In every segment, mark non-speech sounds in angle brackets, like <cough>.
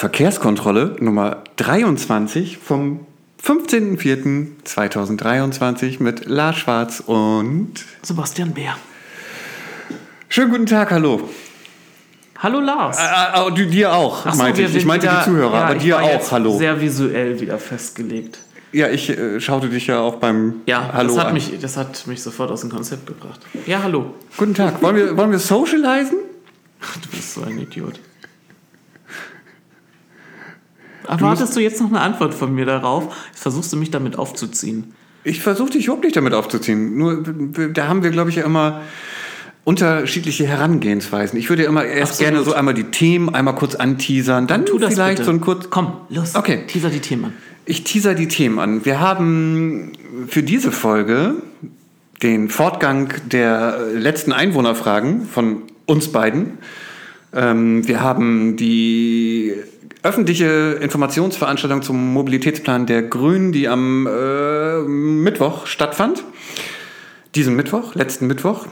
Verkehrskontrolle Nummer 23 vom 15.04.2023 mit Lars Schwarz und Sebastian Bär. Schönen guten Tag, hallo. Hallo Lars. Äh, äh, dir auch, Ach so, meinte ich. Ich meinte wieder- die Zuhörer, ja, aber dir auch, hallo. Sehr visuell wieder festgelegt. Ja, ich äh, schaute dich ja auch beim Ja, Hallo das, hat an. mich, das hat mich sofort aus dem Konzept gebracht. Ja, hallo. Guten Tag. Wollen wir, wollen wir socialisen? <laughs> Du bist so ein Idiot. Erwartest du jetzt noch eine Antwort von mir darauf? Versuchst du mich damit aufzuziehen? Ich versuche dich überhaupt nicht damit aufzuziehen. Nur da haben wir, glaube ich, ja immer unterschiedliche Herangehensweisen. Ich würde ja immer erst Absolut. gerne so einmal die Themen einmal kurz anteasern, dann Tu das vielleicht bitte. so ein kurz. Komm, los. Okay. Teaser die Themen an. Ich teaser die Themen an. Wir haben für diese Folge den Fortgang der letzten Einwohnerfragen von uns beiden. Ähm, wir haben die öffentliche Informationsveranstaltung zum Mobilitätsplan der Grünen, die am äh, Mittwoch stattfand. Diesen Mittwoch, letzten Mittwoch.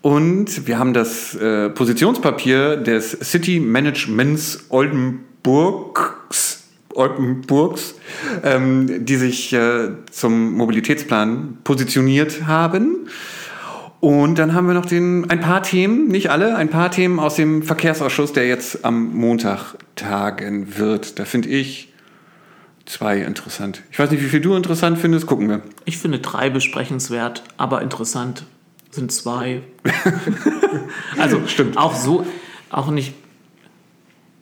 Und wir haben das äh, Positionspapier des City Managements Oldenburgs, Oldenburgs ähm, die sich äh, zum Mobilitätsplan positioniert haben. Und dann haben wir noch den, ein paar Themen, nicht alle, ein paar Themen aus dem Verkehrsausschuss, der jetzt am Montag tagen wird. Da finde ich zwei interessant. Ich weiß nicht, wie viel du interessant findest, gucken wir. Ich finde drei besprechenswert, aber interessant sind zwei. <laughs> also Stimmt. auch so, auch nicht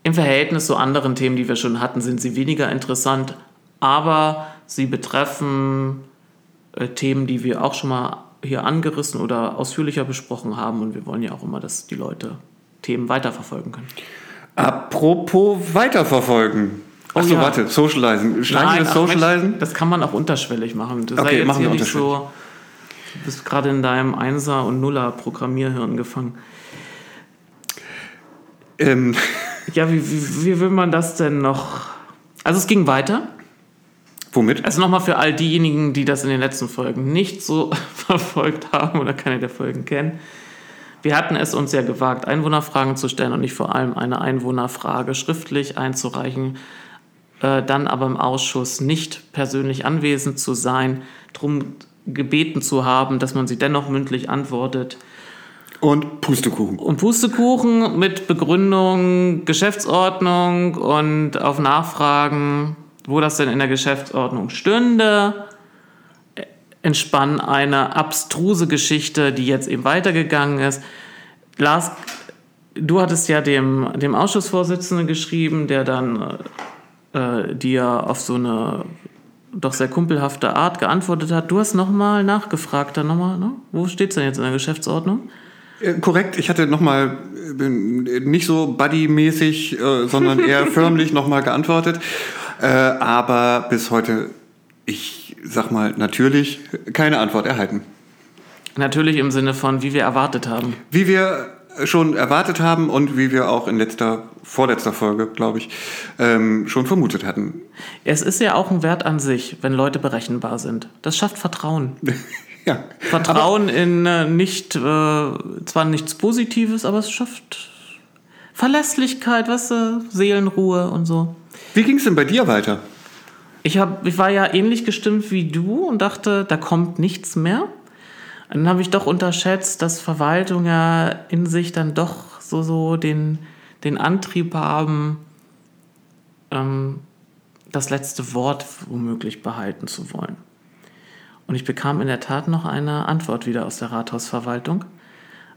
im Verhältnis zu anderen Themen, die wir schon hatten, sind sie weniger interessant, aber sie betreffen äh, Themen, die wir auch schon mal hier angerissen oder ausführlicher besprochen haben und wir wollen ja auch immer, dass die Leute Themen weiterverfolgen können. Apropos weiterverfolgen. Achso, Oh ja. warte, socializen. Streichen wir das ach Mensch, Socializen? das kann man auch unterschwellig machen. Das Okay, sei jetzt machen hier wir nicht so. Du bist gerade in deinem Einser- und Nuller-Programmierhirn gefangen. Ähm, <laughs> Ja, wie, wie, wie will man das denn noch? Also es ging weiter. womit? Also nochmal für all diejenigen, die das in den letzten Folgen nicht so <laughs> verfolgt haben oder keine der Folgen kennen. Wir hatten es uns ja gewagt, Einwohnerfragen zu stellen und nicht vor allem eine Einwohnerfrage schriftlich einzureichen, äh, dann aber im Ausschuss nicht persönlich anwesend zu sein, darum gebeten zu haben, dass man sie dennoch mündlich antwortet. Und Pustekuchen. Und Pustekuchen mit Begründung, Geschäftsordnung und auf Nachfragen, wo das denn in der Geschäftsordnung stünde, entspann eine abstruse Geschichte, die jetzt eben weitergegangen ist. Lars, du hattest ja dem, dem Ausschussvorsitzenden geschrieben, der dann äh, dir auf so eine doch sehr kumpelhafte Art geantwortet hat. Du hast nochmal nachgefragt, dann nochmal, ne? wo steht es denn jetzt in der Geschäftsordnung? Äh, korrekt, ich hatte nochmal nicht so buddy-mäßig, äh, sondern eher <laughs> förmlich nochmal geantwortet. Äh, aber bis heute, ich sag mal, natürlich keine Antwort erhalten. Natürlich im Sinne von, wie wir erwartet haben. Wie wir schon erwartet haben und wie wir auch in letzter, vorletzter Folge, glaube ich, ähm, schon vermutet hatten. Es ist ja auch ein Wert an sich, wenn Leute berechenbar sind. Das schafft Vertrauen. <laughs> ja. Vertrauen in äh, nicht, äh, zwar nichts Positives, aber es schafft Verlässlichkeit, weißt du, Seelenruhe und so. Wie ging es denn bei dir weiter? Ich, hab, ich war ja ähnlich gestimmt wie du und dachte, da kommt nichts mehr. Und dann habe ich doch unterschätzt, dass Verwaltung ja in sich dann doch so, so den, den Antrieb haben, ähm, das letzte Wort womöglich behalten zu wollen. Und ich bekam in der Tat noch eine Antwort wieder aus der Rathausverwaltung.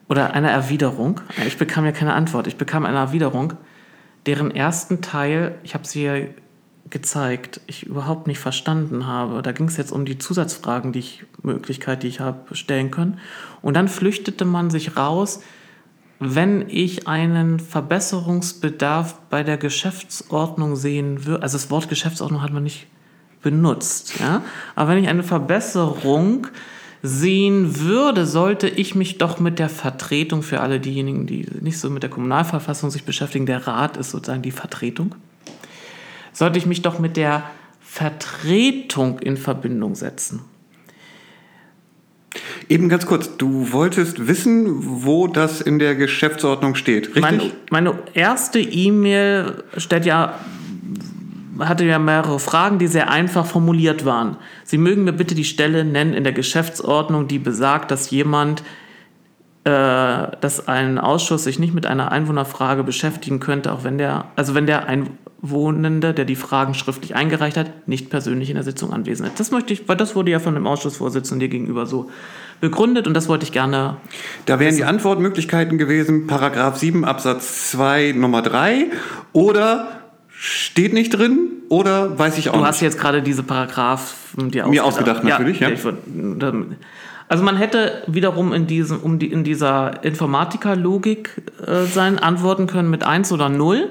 Oder eine Erwiderung. Ich bekam ja keine Antwort, ich bekam eine Erwiderung, deren ersten Teil, ich habe sie gezeigt, ich überhaupt nicht verstanden habe. Da ging es jetzt um die Zusatzfragen, die ich, Möglichkeit, die ich habe stellen können. Und dann flüchtete man sich raus, wenn ich einen Verbesserungsbedarf bei der Geschäftsordnung sehen würde, also das Wort Geschäftsordnung hat man nicht benutzt, ja, aber wenn ich eine Verbesserung sehen würde, sollte ich mich doch mit der Vertretung für alle diejenigen, die nicht so mit der Kommunalverfassung sich beschäftigen, der Rat ist sozusagen die Vertretung, sollte ich mich doch mit der Vertretung in Verbindung setzen. Eben ganz kurz, du wolltest wissen, wo das in der Geschäftsordnung steht, richtig? Meine, meine erste E-Mail stellt ja hatte ja mehrere Fragen, die sehr einfach formuliert waren. Sie mögen mir bitte die Stelle nennen in der Geschäftsordnung, die besagt, dass jemand, äh, dass ein Ausschuss sich nicht mit einer Einwohnerfrage beschäftigen könnte, auch wenn der, also wenn der Einwohnende, der die Fragen schriftlich eingereicht hat, nicht persönlich in der Sitzung anwesend ist. Das möchte ich, weil das wurde ja von dem Ausschussvorsitzenden dir gegenüber so begründet und das wollte ich gerne. Da wären die Antwortmöglichkeiten gewesen, Paragraph 7 Absatz 2 Nummer 3 oder steht nicht drin oder weiß ich auch Du nicht. hast jetzt gerade diese Paragraphen dir Mir ausgedacht, natürlich, ja. würd- Also man hätte wiederum in, diesem, um die, in dieser Informatiker-Logik äh, sein antworten können mit 1 oder 0.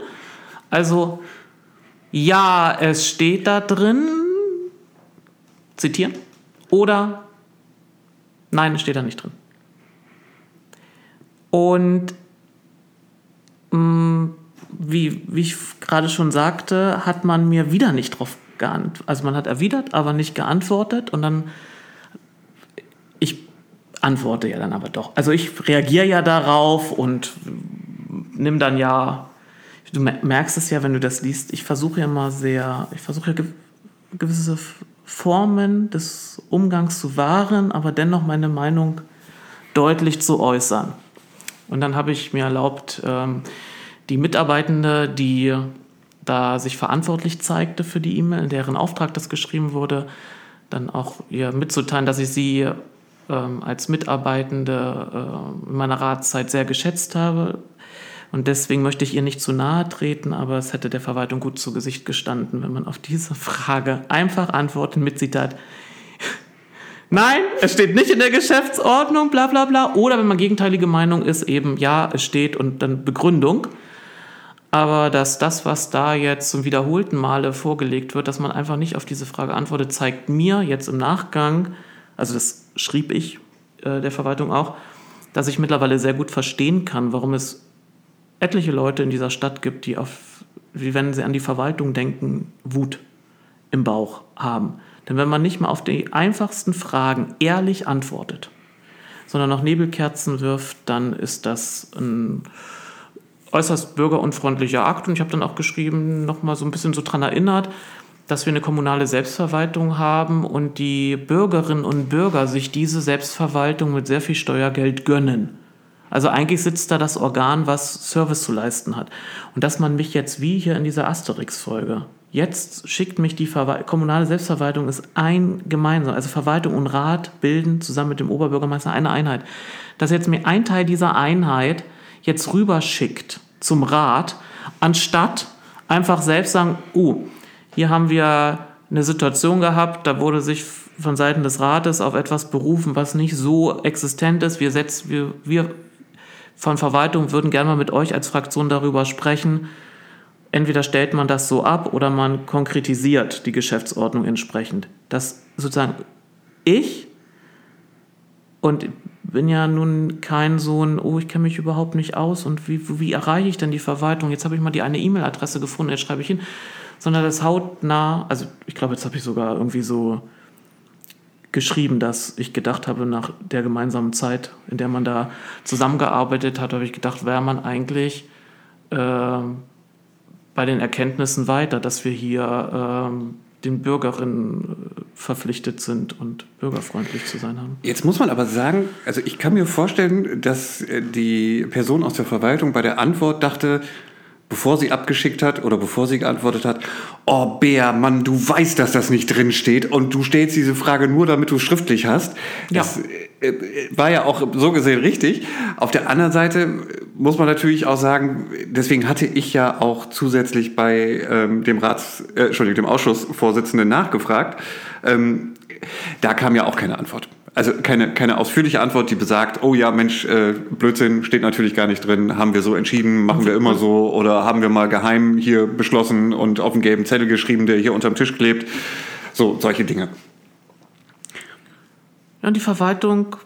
Also ja, es steht da drin, zitieren, oder nein, es steht da nicht drin. Und mh, wie, wie ich gerade schon sagte, hat man mir wieder nicht drauf geantwortet. Also man hat erwidert, aber nicht geantwortet und dann ich antworte ja dann aber doch. Also ich reagiere ja darauf und nimm dann ja, du mer- merkst es ja, wenn du das liest, ich versuche ja mal sehr, ich versuche ja gew- gewisse Formen des Umgangs zu wahren, aber dennoch meine Meinung deutlich zu äußern. Und dann habe ich mir erlaubt, ähm, die Mitarbeitende, die da sich verantwortlich zeigte für die E-Mail, in deren Auftrag das geschrieben wurde, dann auch ihr mitzuteilen, dass ich sie ähm, als Mitarbeitende äh, in meiner Ratszeit sehr geschätzt habe. Und deswegen möchte ich ihr nicht zu nahe treten, aber es hätte der Verwaltung gut zu Gesicht gestanden, wenn man auf diese Frage einfach antwortet mit Zitat, Nein, es steht nicht in der Geschäftsordnung, bla bla bla. Oder wenn man gegenteilige Meinung ist, eben ja, es steht und dann Begründung. Aber dass das, was da jetzt zum wiederholten Male vorgelegt wird, dass man einfach nicht auf diese Frage antwortet, zeigt mir jetzt im Nachgang, also das schrieb ich äh, der Verwaltung auch, dass ich mittlerweile sehr gut verstehen kann, warum es etliche Leute in dieser Stadt gibt, die auf, wie wenn sie an die Verwaltung denken, Wut im Bauch haben. Denn wenn man nicht mal auf die einfachsten Fragen ehrlich antwortet, sondern noch Nebelkerzen wirft, dann ist das ein äußerst bürgerunfreundlicher Akt. Und ich habe dann auch geschrieben, nochmal so ein bisschen so dran erinnert, dass wir eine kommunale Selbstverwaltung haben und die Bürgerinnen und Bürger sich diese Selbstverwaltung mit sehr viel Steuergeld gönnen. Also eigentlich sitzt da das Organ, was Service zu leisten hat. Und dass man mich jetzt wie hier in dieser Asterix-Folge, jetzt schickt mich die Verwal kommunale Selbstverwaltung, ist ein gemeinsam, also Verwaltung und Rat bilden zusammen mit dem Oberbürgermeister eine Einheit. Dass jetzt mir ein Teil dieser Einheit jetzt rüberschickt zum Rat, anstatt einfach selbst sagen, oh, hier haben wir eine Situation gehabt, da wurde sich von Seiten des Rates auf etwas berufen, was nicht so existent ist. Wir, setzen, wir, wir von Verwaltung würden gerne mal mit euch als Fraktion darüber sprechen. Entweder stellt man das so ab oder man konkretisiert die Geschäftsordnung entsprechend. Dass sozusagen ich und bin ja nun kein so ein, oh, ich kenne mich überhaupt nicht aus und wie, wie erreiche ich denn die Verwaltung? Jetzt habe ich mal die eine E-Mail-Adresse gefunden, jetzt schreibe ich hin. Sondern das hautnah, also ich glaube, jetzt habe ich sogar irgendwie so geschrieben, dass ich gedacht habe, nach der gemeinsamen Zeit, in der man da zusammengearbeitet hat, habe ich gedacht, wäre man eigentlich ähm, bei den Erkenntnissen weiter, dass wir hier ähm, den Bürgerinnen äh, verpflichtet sind und bürgerfreundlich zu sein haben. Jetzt muss man aber sagen, also ich kann mir vorstellen, dass äh, die Person aus der Verwaltung bei der Antwort dachte, bevor sie abgeschickt hat oder bevor sie geantwortet hat, oh Bär, Mann, du weißt, dass das nicht drin steht und du stellst diese Frage nur, damit du es schriftlich hast. Ja. Das äh, war ja auch so gesehen richtig. Auf der anderen Seite muss man natürlich auch sagen, deswegen hatte ich ja auch zusätzlich bei ähm, dem Rats, äh, Entschuldigung, dem Ausschussvorsitzenden nachgefragt. Ähm, da kam ja auch keine Antwort. Also keine, keine ausführliche Antwort, die besagt, oh ja, Mensch, äh, Blödsinn, steht natürlich gar nicht drin, haben wir so entschieden, machen wir immer so oder haben wir mal geheim hier beschlossen und auf einen gelben Zettel geschrieben, der hier unterm Tisch klebt. So, solche Dinge. Ja, die Verwaltung,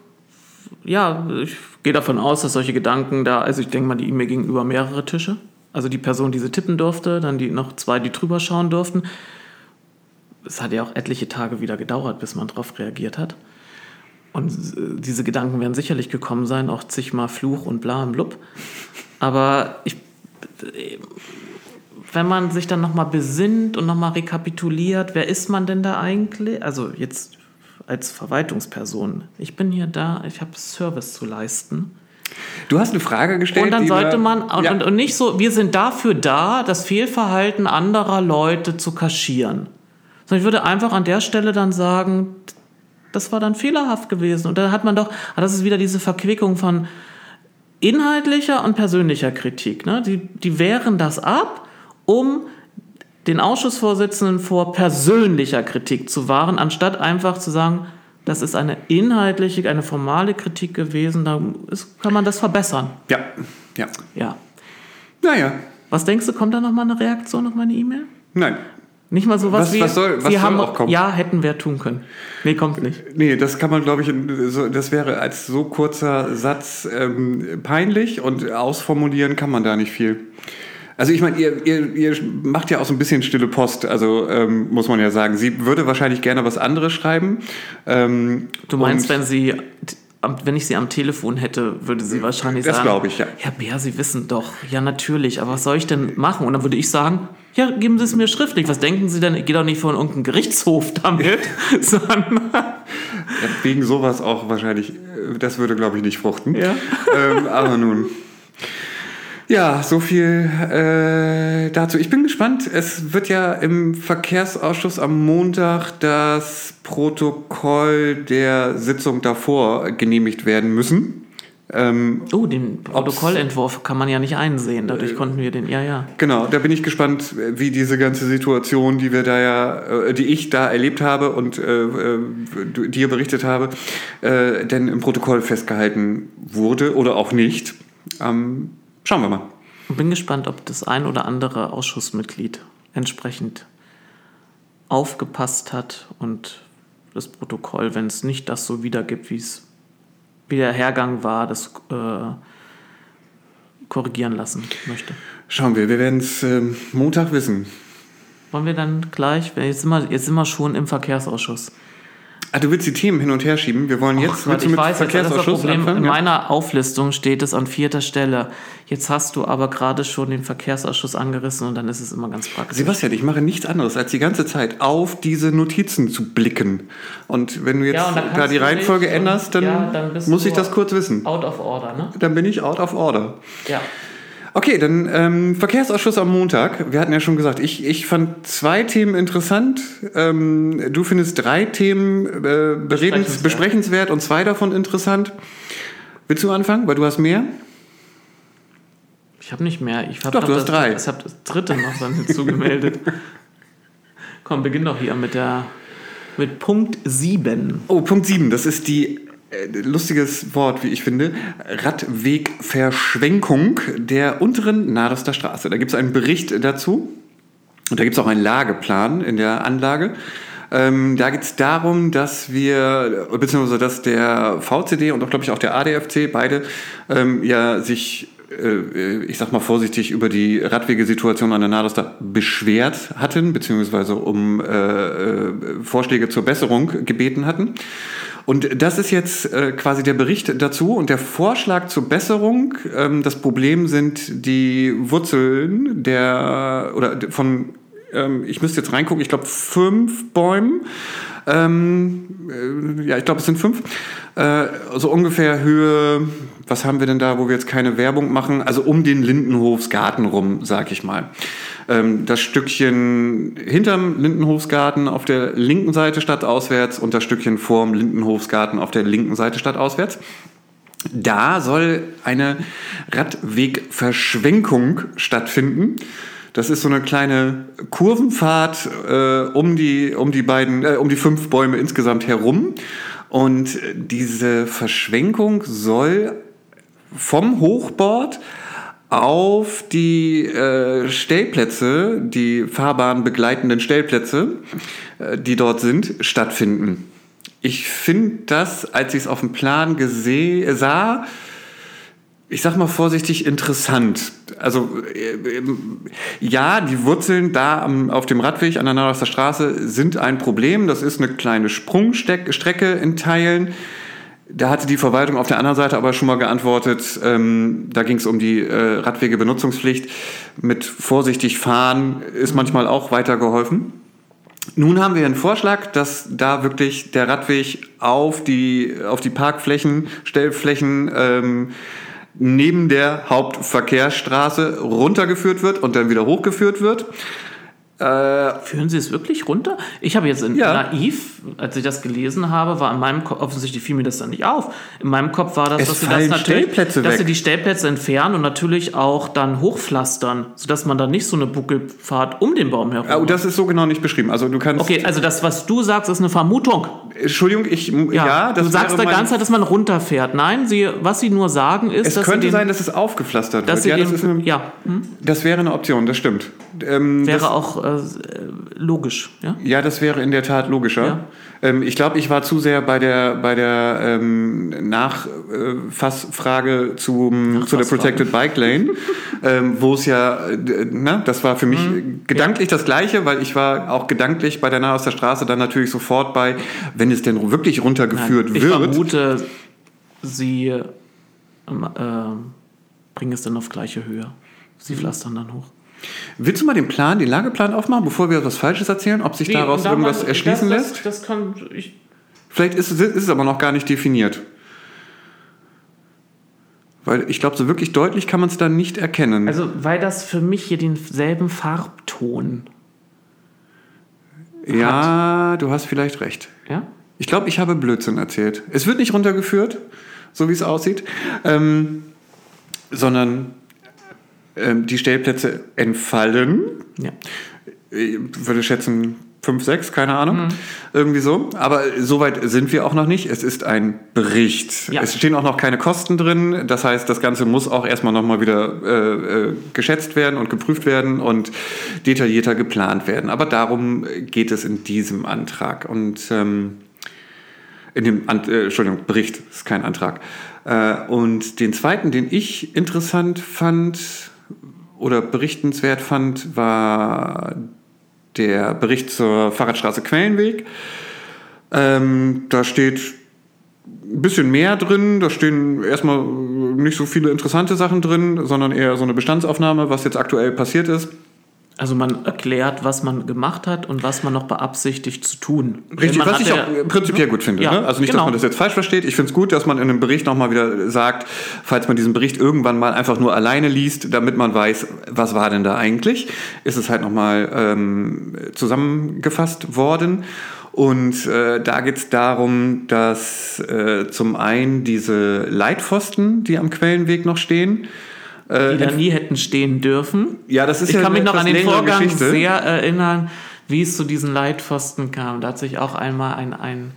ja, ich gehe davon aus, dass solche Gedanken da, also ich denke mal, die E-Mail gegenüber mehrere Tische. Also die Person, die sie tippen durfte, dann die noch zwei, die drüber schauen durften. Es hat ja auch etliche Tage wieder gedauert, bis man darauf reagiert hat. Und äh, diese Gedanken werden sicherlich gekommen sein, auch zigmal Fluch und bla und blub. Aber ich, äh, wenn man sich dann nochmal besinnt und nochmal rekapituliert, wer ist man denn da eigentlich? Also jetzt als Verwaltungsperson. Ich bin hier da, ich habe Service zu leisten. Du hast eine Frage gestellt. Und dann sollte man, und, ja. und, und nicht so, wir sind dafür da, das Fehlverhalten anderer Leute zu kaschieren. Sondern ich würde einfach an der Stelle dann sagen, das war dann fehlerhaft gewesen. Und dann hat man doch, ah, das ist wieder diese Verquickung von inhaltlicher und persönlicher Kritik. Ne? Die, die wehren das ab, um den Ausschussvorsitzenden vor persönlicher Kritik zu wahren, anstatt einfach zu sagen, das ist eine inhaltliche, eine formale Kritik gewesen, da ist, kann man das verbessern. ja, ja. Ja. Naja, Was denkst du, kommt da noch mal eine Reaktion auf meine E-Mail? nein. Nicht mal sowas Was- wie, was soll- was wir soll haben, auch kommen? ja, hätten wir tun können. Nee, kommt nicht. Nee, das kann man, glaube ich, das wäre als so kurzer Satz ähm, peinlich und ausformulieren kann man da nicht viel. Also ich meine, ihr, ihr, ihr macht ja auch so ein bisschen stille Post, also ähm, muss man ja sagen. Sie würde wahrscheinlich gerne was anderes schreiben. Ähm, Du meinst, wenn sie, wenn ich sie am Telefon hätte, würde sie wahrscheinlich Das sagen. glaube ich, ja. Herr Bär, Sie wissen doch. Ja, natürlich. Aber was soll ich denn machen? Und dann würde ich sagen, ja, geben Sie es mir schriftlich. Was denken Sie denn? Ich gehe doch nicht vor irgendeinen Gerichtshof damit, <laughs> sondern <laughs> Ja, wegen sowas auch wahrscheinlich, äh, das würde, glaube ich, nicht fruchten. Ja. Ähm, aber nun. Ja, so viel äh, dazu. Ich bin gespannt. Es wird ja im Verkehrsausschuss am Montag das Protokoll der Sitzung davor genehmigt werden müssen. Ähm, Oh, den Protokollentwurf kann man ja nicht einsehen. Dadurch Äh, konnten wir den, ja, ja. Genau, da bin ich gespannt, wie diese ganze Situation, die wir da ja, äh, die ich da erlebt habe und äh, äh, dir berichtet habe, äh, denn im Protokoll festgehalten wurde oder auch nicht. Ähm, schauen wir mal. Bin gespannt, ob das ein oder andere Ausschussmitglied entsprechend aufgepasst hat und das Protokoll, wenn es nicht das so wiedergibt, wie es wie der Hergang war, das äh, korrigieren lassen möchte. Schauen wir, wir werden es ähm, Montag wissen. Wollen wir dann gleich, jetzt sind wir, jetzt sind wir schon im Verkehrsausschuss. Ah, du willst die Themen hin und her schieben. Wir wollen jetzt Ach Gott, ich mit weiß, das ist das Verkehrsausschuss Problem. In meiner Auflistung steht es an vierter Stelle. Jetzt hast du aber gerade schon den Verkehrsausschuss angerissen und dann ist es immer ganz praktisch. Sebastian, ich mache nichts anderes, als die ganze Zeit auf diese Notizen zu blicken. Und wenn du jetzt Ja, da die Reihenfolge änderst, dann, ja, dann muss ich das kurz wissen. Out of order, ne? Dann bin ich out of order. Ja. Okay, dann ähm, Verkehrsausschuss am Montag. Wir hatten ja schon gesagt, ich, ich fand zwei Themen interessant. Ähm, du findest drei Themen äh, Besprechenswert. besprechenswert und zwei davon interessant. Willst du anfangen? Weil du hast mehr? Ich habe nicht mehr. Ich hab Doch, du hast das, drei. Ich habe das dritte noch dann hinzugemeldet. <laughs> Komm, beginn doch hier mit der mit Punkt 7. Oh, Punkt 7, das ist die lustiges Wort, wie ich finde, Radwegverschwenkung der unteren Nadoster Straße. Da gibt es einen Bericht dazu und da gibt es auch einen Lageplan in der Anlage. Ähm, da geht es darum, dass wir, beziehungsweise dass der VCD und auch, glaube ich, auch der ADFC, beide ähm, ja sich, äh, ich sag mal vorsichtig, über die Radwegesituation an der Nadoster beschwert hatten, beziehungsweise um äh, äh, Vorschläge zur Besserung gebeten hatten. Und das ist jetzt äh, quasi der Bericht dazu und der Vorschlag zur Besserung. Ähm, das Problem sind die Wurzeln der oder von ähm, ich müsste jetzt reingucken, ich glaube fünf Bäumen. Ähm, äh, ja, ich glaube, es sind fünf. Äh, so ungefähr Höhe, was haben wir denn da, wo wir jetzt keine Werbung machen? Also um den Lindenhofsgarten rum, sag ich mal. Ähm, das Stückchen hinterm Lindenhofsgarten auf der linken Seite stadtauswärts und das Stückchen vorm Lindenhofsgarten auf der linken Seite stadtauswärts. Da soll eine Radwegverschwenkung stattfinden. Das ist so eine kleine Kurvenfahrt äh, um, die, um die beiden, äh, um die fünf Bäume insgesamt herum. Und diese Verschwenkung soll vom Hochbord auf die äh, Stellplätze, die Fahrbahn begleitenden Stellplätze, äh, die dort sind, stattfinden. Ich finde das, als ich es auf dem Plan geseh, sah, ich sag mal vorsichtig interessant. Also äh, ähm, ja, die Wurzeln da am, auf dem Radweg an der Nadoster Straße sind ein Problem. Das ist eine kleine Sprungstrecke in Teilen. Da hatte die Verwaltung auf der anderen Seite aber schon mal geantwortet, ähm, da ging es um die äh, Radwegebenutzungspflicht. Mit vorsichtig fahren ist manchmal auch weitergeholfen. Nun haben wir einen Vorschlag, dass da wirklich der Radweg auf die, auf die Parkflächen, Stellflächen ähm, neben der Hauptverkehrsstraße runtergeführt wird und dann wieder hochgeführt wird. Äh, Führen Sie es wirklich runter? Ich habe jetzt in Ja. naiv, als ich das gelesen habe, war in meinem Kopf, offensichtlich fiel mir das dann nicht auf. In meinem Kopf war das, Es dass sie das natürlich, dass weg. sie die Stellplätze entfernen und natürlich auch dann hochpflastern, sodass man dann nicht so eine Buckelfahrt um den Baum herum oh, hat. das ist so genau nicht beschrieben. Also du kannst. Okay, also das, was du sagst, ist eine Vermutung. Entschuldigung, ich. Ja, Ja, das du sagst der ganze Zeit, dass man runterfährt. Nein, sie, was sie nur sagen ist, Es dass könnte den, sein, dass es aufgepflastert dass wird. Ja, das, ist eine, ja, hm, das wäre eine Option, das stimmt. Ähm, wäre das, auch äh, logisch. Ja? Ja, das wäre in der Tat logischer. Ja. Ähm, ich glaube, ich war zu sehr bei der, bei der ähm, Nachfassfrage zum, zu der. Protected Bike Lane, <laughs> ähm, wo es ja, äh, na, das war für mich Mhm. gedanklich das Gleiche, weil ich war auch gedanklich bei der Nahe aus der Straße dann natürlich sofort bei, wenn es denn wirklich runtergeführt ich wird. vermute, sie ähm, äh, bringen es dann auf gleiche Höhe. Sie Mhm. pflastern dann hoch. Willst du mal den Plan, den Lageplan aufmachen, bevor wir was Falsches erzählen, ob sich daraus irgendwas erschließen das, lässt? Das, das kann ich. Vielleicht ist, es- ist es aber noch gar nicht definiert. Weil ich glaube, so wirklich deutlich kann man es dann nicht erkennen. Also, weil das für mich hier denselben Farbton. ja, du hast vielleicht recht. Ja? Ich glaube, ich habe Blödsinn erzählt. Es wird nicht runtergeführt, so wie es aussieht, ähm, sondern die Stellplätze entfallen. Ja. Ich würde schätzen fünf, sechs, keine Ahnung. Irgendwie so. Aber soweit sind wir auch noch nicht. Es ist ein Bericht. Ja. Es stehen auch noch keine Kosten drin. Das heißt, das Ganze muss auch erstmal nochmal wieder äh, äh, geschätzt werden und geprüft werden und detaillierter geplant werden. Aber darum geht es in diesem Antrag. Und ähm, in dem An äh, Entschuldigung, Bericht, ist kein Antrag. Äh, und den zweiten, den ich interessant fand oder berichtenswert fand, war der Bericht zur Fahrradstraße Quellenweg. Ähm, da steht ein bisschen mehr drin. Da stehen erstmal nicht so viele interessante Sachen drin, sondern eher so eine Bestandsaufnahme, was jetzt aktuell passiert ist. Also man erklärt, was man gemacht hat und was man noch beabsichtigt zu tun. Richtig, was ich auch prinzipiell gut finde. Ja, ne? Also nicht, genau. dass man das jetzt falsch versteht. Ich finde es gut, dass man in einem Bericht nochmal wieder sagt, falls man diesen Bericht irgendwann mal einfach nur alleine liest, damit man weiß, was war denn da eigentlich, ist es halt nochmal ähm, zusammengefasst worden. Und äh, da geht es darum, dass äh, zum einen diese Leitpfosten, die am Quellenweg noch stehen, die da nie hätten stehen dürfen. ja, das ist Ich ja kann mich noch an den Vorgang Geschichte. sehr erinnern, wie es zu diesen Leitpfosten kam. Da hat sich auch einmal ein, ein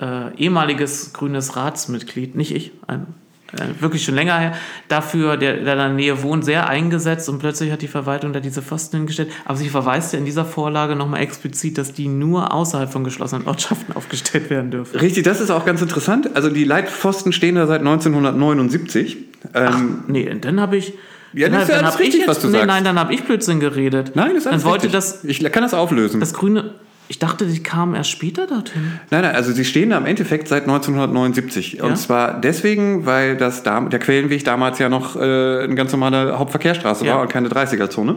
äh, ehemaliges grünes Ratsmitglied, nicht ich, ein, äh, wirklich schon länger her, dafür, der, der in der Nähe wohnt, sehr eingesetzt und plötzlich hat die Verwaltung da diese Pfosten hingestellt. Aber sie verweist ja in dieser Vorlage nochmal explizit, dass die nur außerhalb von geschlossenen Ortschaften <laughs> aufgestellt werden dürfen. Richtig, das ist auch ganz interessant. Also die Leitpfosten stehen da seit 1979. Ähm, Nee, und dann habe ich. Ja, dann, das ist ja alles richtig, jetzt, was du nee, sagst. Nein, dann habe ich Blödsinn geredet. Nein, das ist alles Dann wollte richtig. das, Ich kann das auflösen. das grüne. Ich dachte, die kamen erst später dorthin. nein, nein, also sie stehen da im Endeffekt seit 1979. Ja? Und zwar deswegen, weil das der Quellenweg damals ja noch äh, eine ganz normale Hauptverkehrsstraße Ja. war und keine 30er-Zone.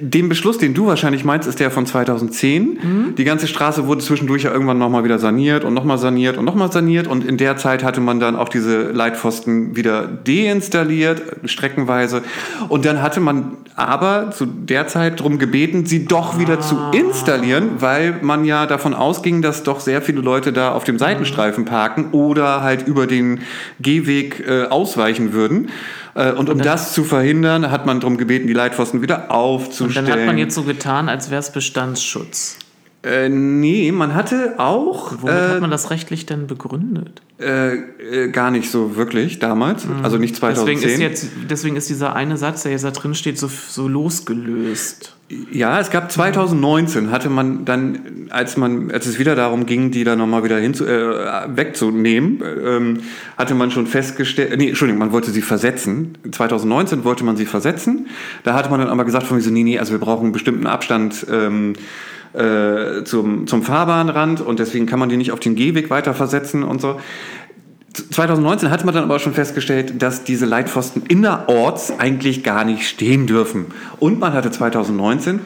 Den Beschluss, den du wahrscheinlich meinst, ist der von 2010. Mhm. Die ganze Straße wurde zwischendurch ja irgendwann nochmal wieder saniert und nochmal saniert und nochmal saniert. Und in der Zeit hatte man dann auch diese Leitpfosten wieder deinstalliert, streckenweise. Und dann hatte man aber zu der Zeit darum gebeten, sie doch wieder zu installieren, weil man ja davon ausging, dass doch sehr viele Leute da auf dem Seitenstreifen parken oder halt über den Gehweg äh, ausweichen würden. Äh, und um das zu verhindern, hat man darum gebeten, die Leitpfosten wieder Und aufzustellen. dann hat man jetzt so getan, als wäre es Bestandsschutz. Äh, nee, man hatte auch Womit äh, hat man das rechtlich denn begründet? äh, äh, gar nicht so wirklich damals, also nicht 2010. Mhm. Deswegen ist, jetzt, deswegen ist dieser eine Satz, der jetzt da drin steht, so, so losgelöst. Ja, es gab 2019 hatte man dann, als man, als es wieder darum ging, die da nochmal wieder hinzu, äh, wegzunehmen, äh, ähm, hatte man schon festgestellt, nee, Entschuldigung, man wollte sie versetzen. 2019 wollte man sie versetzen. Da hatte man dann aber gesagt von mir so, nee, nee, also wir brauchen einen bestimmten Abstand ähm, äh, zum, zum Fahrbahnrand und deswegen kann man die nicht auf den Gehweg weiter versetzen und so. 2019 hatte man dann aber schon festgestellt, dass diese Leitpfosten innerorts eigentlich gar nicht stehen dürfen. Und man hatte 2019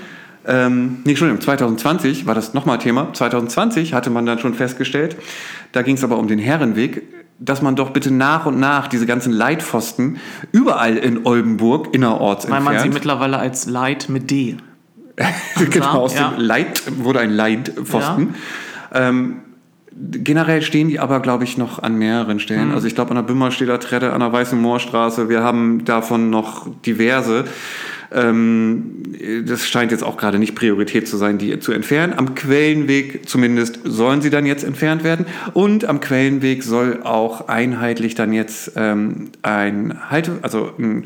ähm, nee, Entschuldigung, 2020 war das nochmal Thema. 2020 hatte man dann schon festgestellt, da ging es aber um den Herrenweg, dass man doch bitte nach und nach diese ganzen Leitpfosten überall in Oldenburg innerorts Weil entfernt. man sie mittlerweile als Leit mit D. <laughs> genau, aus ja. dem Leit wurde ein Leitpfosten. Ähm, generell stehen die aber, glaube ich, noch an mehreren Stellen. Mhm. Also ich glaube, an der Bümmerstedter Trette, an der Weißen Moorstraße, wir haben davon noch diverse. Ähm, das scheint jetzt auch gerade nicht Priorität zu sein, die zu entfernen. Am Quellenweg zumindest sollen sie dann jetzt entfernt werden. Und am Quellenweg soll auch einheitlich dann jetzt ähm, ein Halte, also ein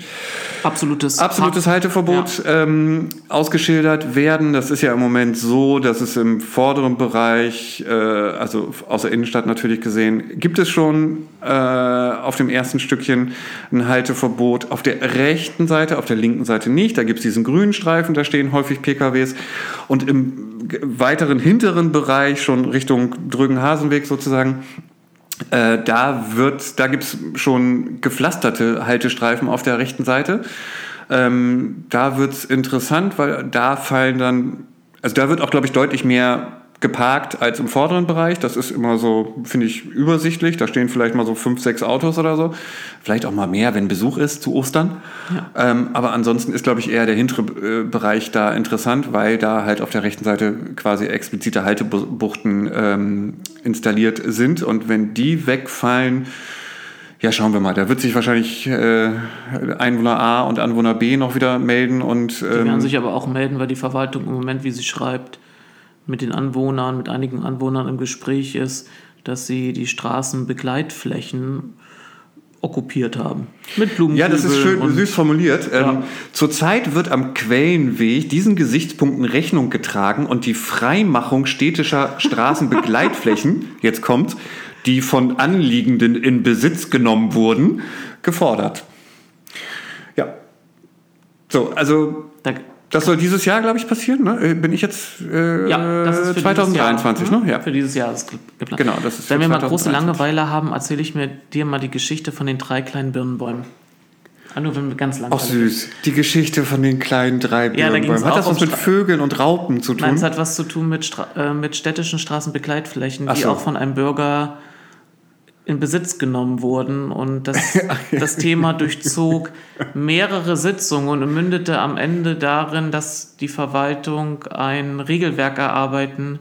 Absolutes, absolutes Halteverbot ähm, ausgeschildert werden. Das ist ja im Moment so, dass es im vorderen Bereich, äh, also aus der Innenstadt natürlich gesehen, gibt es schon äh, auf dem ersten Stückchen ein Halteverbot. Auf der rechten Seite, auf der linken Seite nicht. Da gibt es diesen grünen Streifen, da stehen häufig PKWs. Und im weiteren hinteren Bereich, schon Richtung Drügen-Hasenweg sozusagen, äh, da wird, da gibt's schon gepflasterte Haltestreifen auf der rechten Seite. Ähm, da wird's interessant, weil da fallen dann, also da wird auch, glaube ich, deutlich mehr geparkt als im vorderen Bereich. Das ist immer so, finde ich, übersichtlich. Da stehen vielleicht mal so fünf, sechs Autos oder so. Vielleicht auch mal mehr, wenn Besuch ist zu Ostern. Ähm, aber ansonsten ist, glaube ich, eher der hintere äh, Bereich da interessant, weil da halt auf der rechten Seite quasi explizite Haltebuchten ähm, installiert sind. Und wenn die wegfallen, ja, schauen wir mal. Da wird sich wahrscheinlich äh, Einwohner A und Anwohner B noch wieder melden und Die werden ähm, sich aber auch melden, weil die Verwaltung im Moment, wie sie schreibt, mit den Anwohnern, mit einigen Anwohnern im Gespräch ist, dass sie die Straßenbegleitflächen okkupiert haben. Mit Blumen. Ja, das ist schön und süß formuliert. Ja. Ähm, zurzeit wird am Quellenweg diesen Gesichtspunkten Rechnung getragen und die Freimachung städtischer Straßenbegleitflächen, <laughs> jetzt kommt, die von Anliegenden in Besitz genommen wurden, gefordert. Ja. So, also Da, das soll dieses Jahr, glaube ich, passieren. Ne? Äh, Bin ich jetzt äh, ja, das ist für 2023, dieses Jahr, ne? Ja. Für dieses Jahr ist geplant. Genau, das ist Wenn wir mal große 2023. Langeweile haben, erzähle ich mir dir mal die Geschichte von den drei kleinen Birnenbäumen. Ah, nur wenn wir ganz lang Auch süß. Die Geschichte von den kleinen drei Ja, da. Hat das was um mit Vögeln und Raupen zu tun? Nein, es hat was zu tun mit, Stra äh, mit städtischen Straßenbegleitflächen, Ach die so. auch von einem Bürger in Besitz genommen wurden. Und das, <laughs> das Thema durchzog mehrere Sitzungen und mündete am Ende darin, dass die Verwaltung ein Regelwerk erarbeiten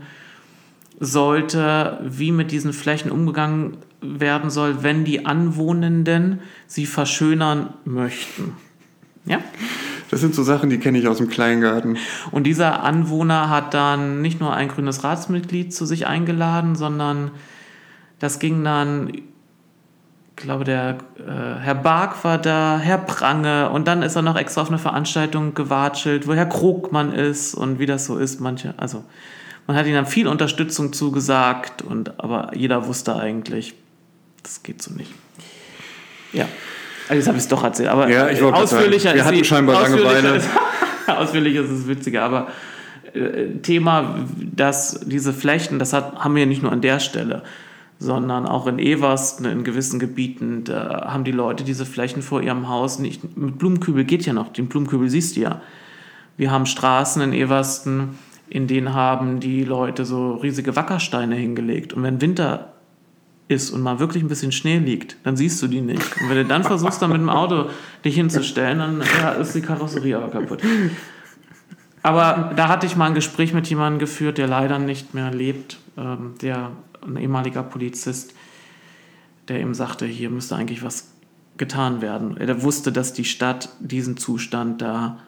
sollte, wie mit diesen Flächen umgegangen werden soll, wenn die Anwohnenden sie verschönern möchten. Ja? Das sind so Sachen, die kenne ich aus dem Kleingarten. Und dieser Anwohner hat dann nicht nur ein grünes Ratsmitglied zu sich eingeladen, sondern das ging dann, ich glaube, der äh, Herr Bark war da, Herr Prange und dann ist er noch extra auf eine Veranstaltung gewatschelt, wo Herr Krogmann ist und wie das so ist, manche, also man hat ihnen dann viel Unterstützung zugesagt und aber jeder wusste eigentlich, das geht so nicht. Ja. Also jetzt habe ich es doch erzählt, aber Ja, ich sagen, ausführlicher wir ist hatten die- scheinbar ausführlicher Langeweile. ist- <laughs> Ausführlich ist es witziger, aber äh, Thema, dass diese Flächen, das hat, haben wir nicht nur an der Stelle, sondern auch in Eversten, in gewissen Gebieten, da haben die Leute diese Flächen vor ihrem Haus nicht. Mit Blumenkübel geht ja noch, den Blumenkübel siehst du ja. Wir haben Straßen in Eversten, in denen haben die Leute so riesige Wackersteine hingelegt. Und wenn Winter ist und mal wirklich ein bisschen Schnee liegt, dann siehst du die nicht. Und wenn du dann versuchst, dann mit dem Auto dich hinzustellen, dann ja, ist die Karosserie aber kaputt. Aber da hatte ich mal ein Gespräch mit jemandem geführt, der leider nicht mehr lebt, ähm, der ein ehemaliger Polizist, der ihm sagte, hier müsste eigentlich was getan werden. Er wusste, dass die Stadt diesen Zustand da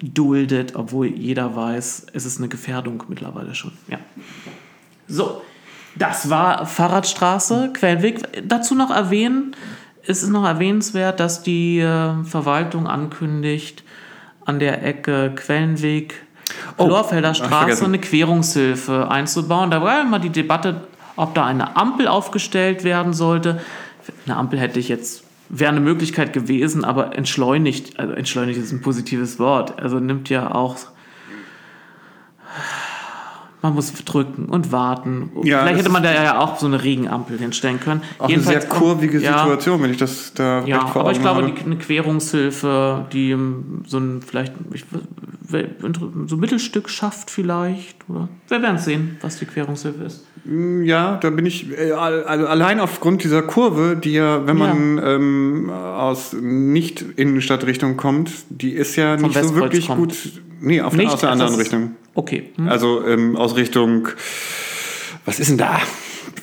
duldet, obwohl jeder weiß, es ist eine Gefährdung mittlerweile schon. Ja. So, das war Fahrradstraße, Quellweg. Dazu noch erwähnen, es ist noch erwähnenswert, dass die äh, Verwaltung ankündigt, an der Ecke Quellenweg, Oh, ich Straße eine Querungshilfe einzubauen. Da war immer die Debatte, ob da eine Ampel aufgestellt werden sollte. Eine Ampel hätte ich jetzt, wäre eine Möglichkeit gewesen, aber entschleunigt, also entschleunigt ist ein positives Wort. Also nimmt ja auch Man muss drücken und warten. Ja, Vielleicht hätte man da ja auch so eine Regenampel hinstellen können. Auch eine sehr kurvige ja, Situation, wenn ich das da Ja, recht vor aber ich glaube, die, eine Querungshilfe, die ähm, so ein vielleicht ich, so ein Mittelstück schafft vielleicht. Oder wir werden sehen, was die Querungshilfe ist. Ja, da bin ich al- also allein aufgrund dieser Kurve, die ja, wenn man ähm, aus nicht Innenstadtrichtung kommt, die ist ja nicht so Westkreuz wirklich kommt. gut. Nee, auf Nicht, aus der anderen Richtung. Okay. Hm? Also ähm, aus Richtung, was ist denn da?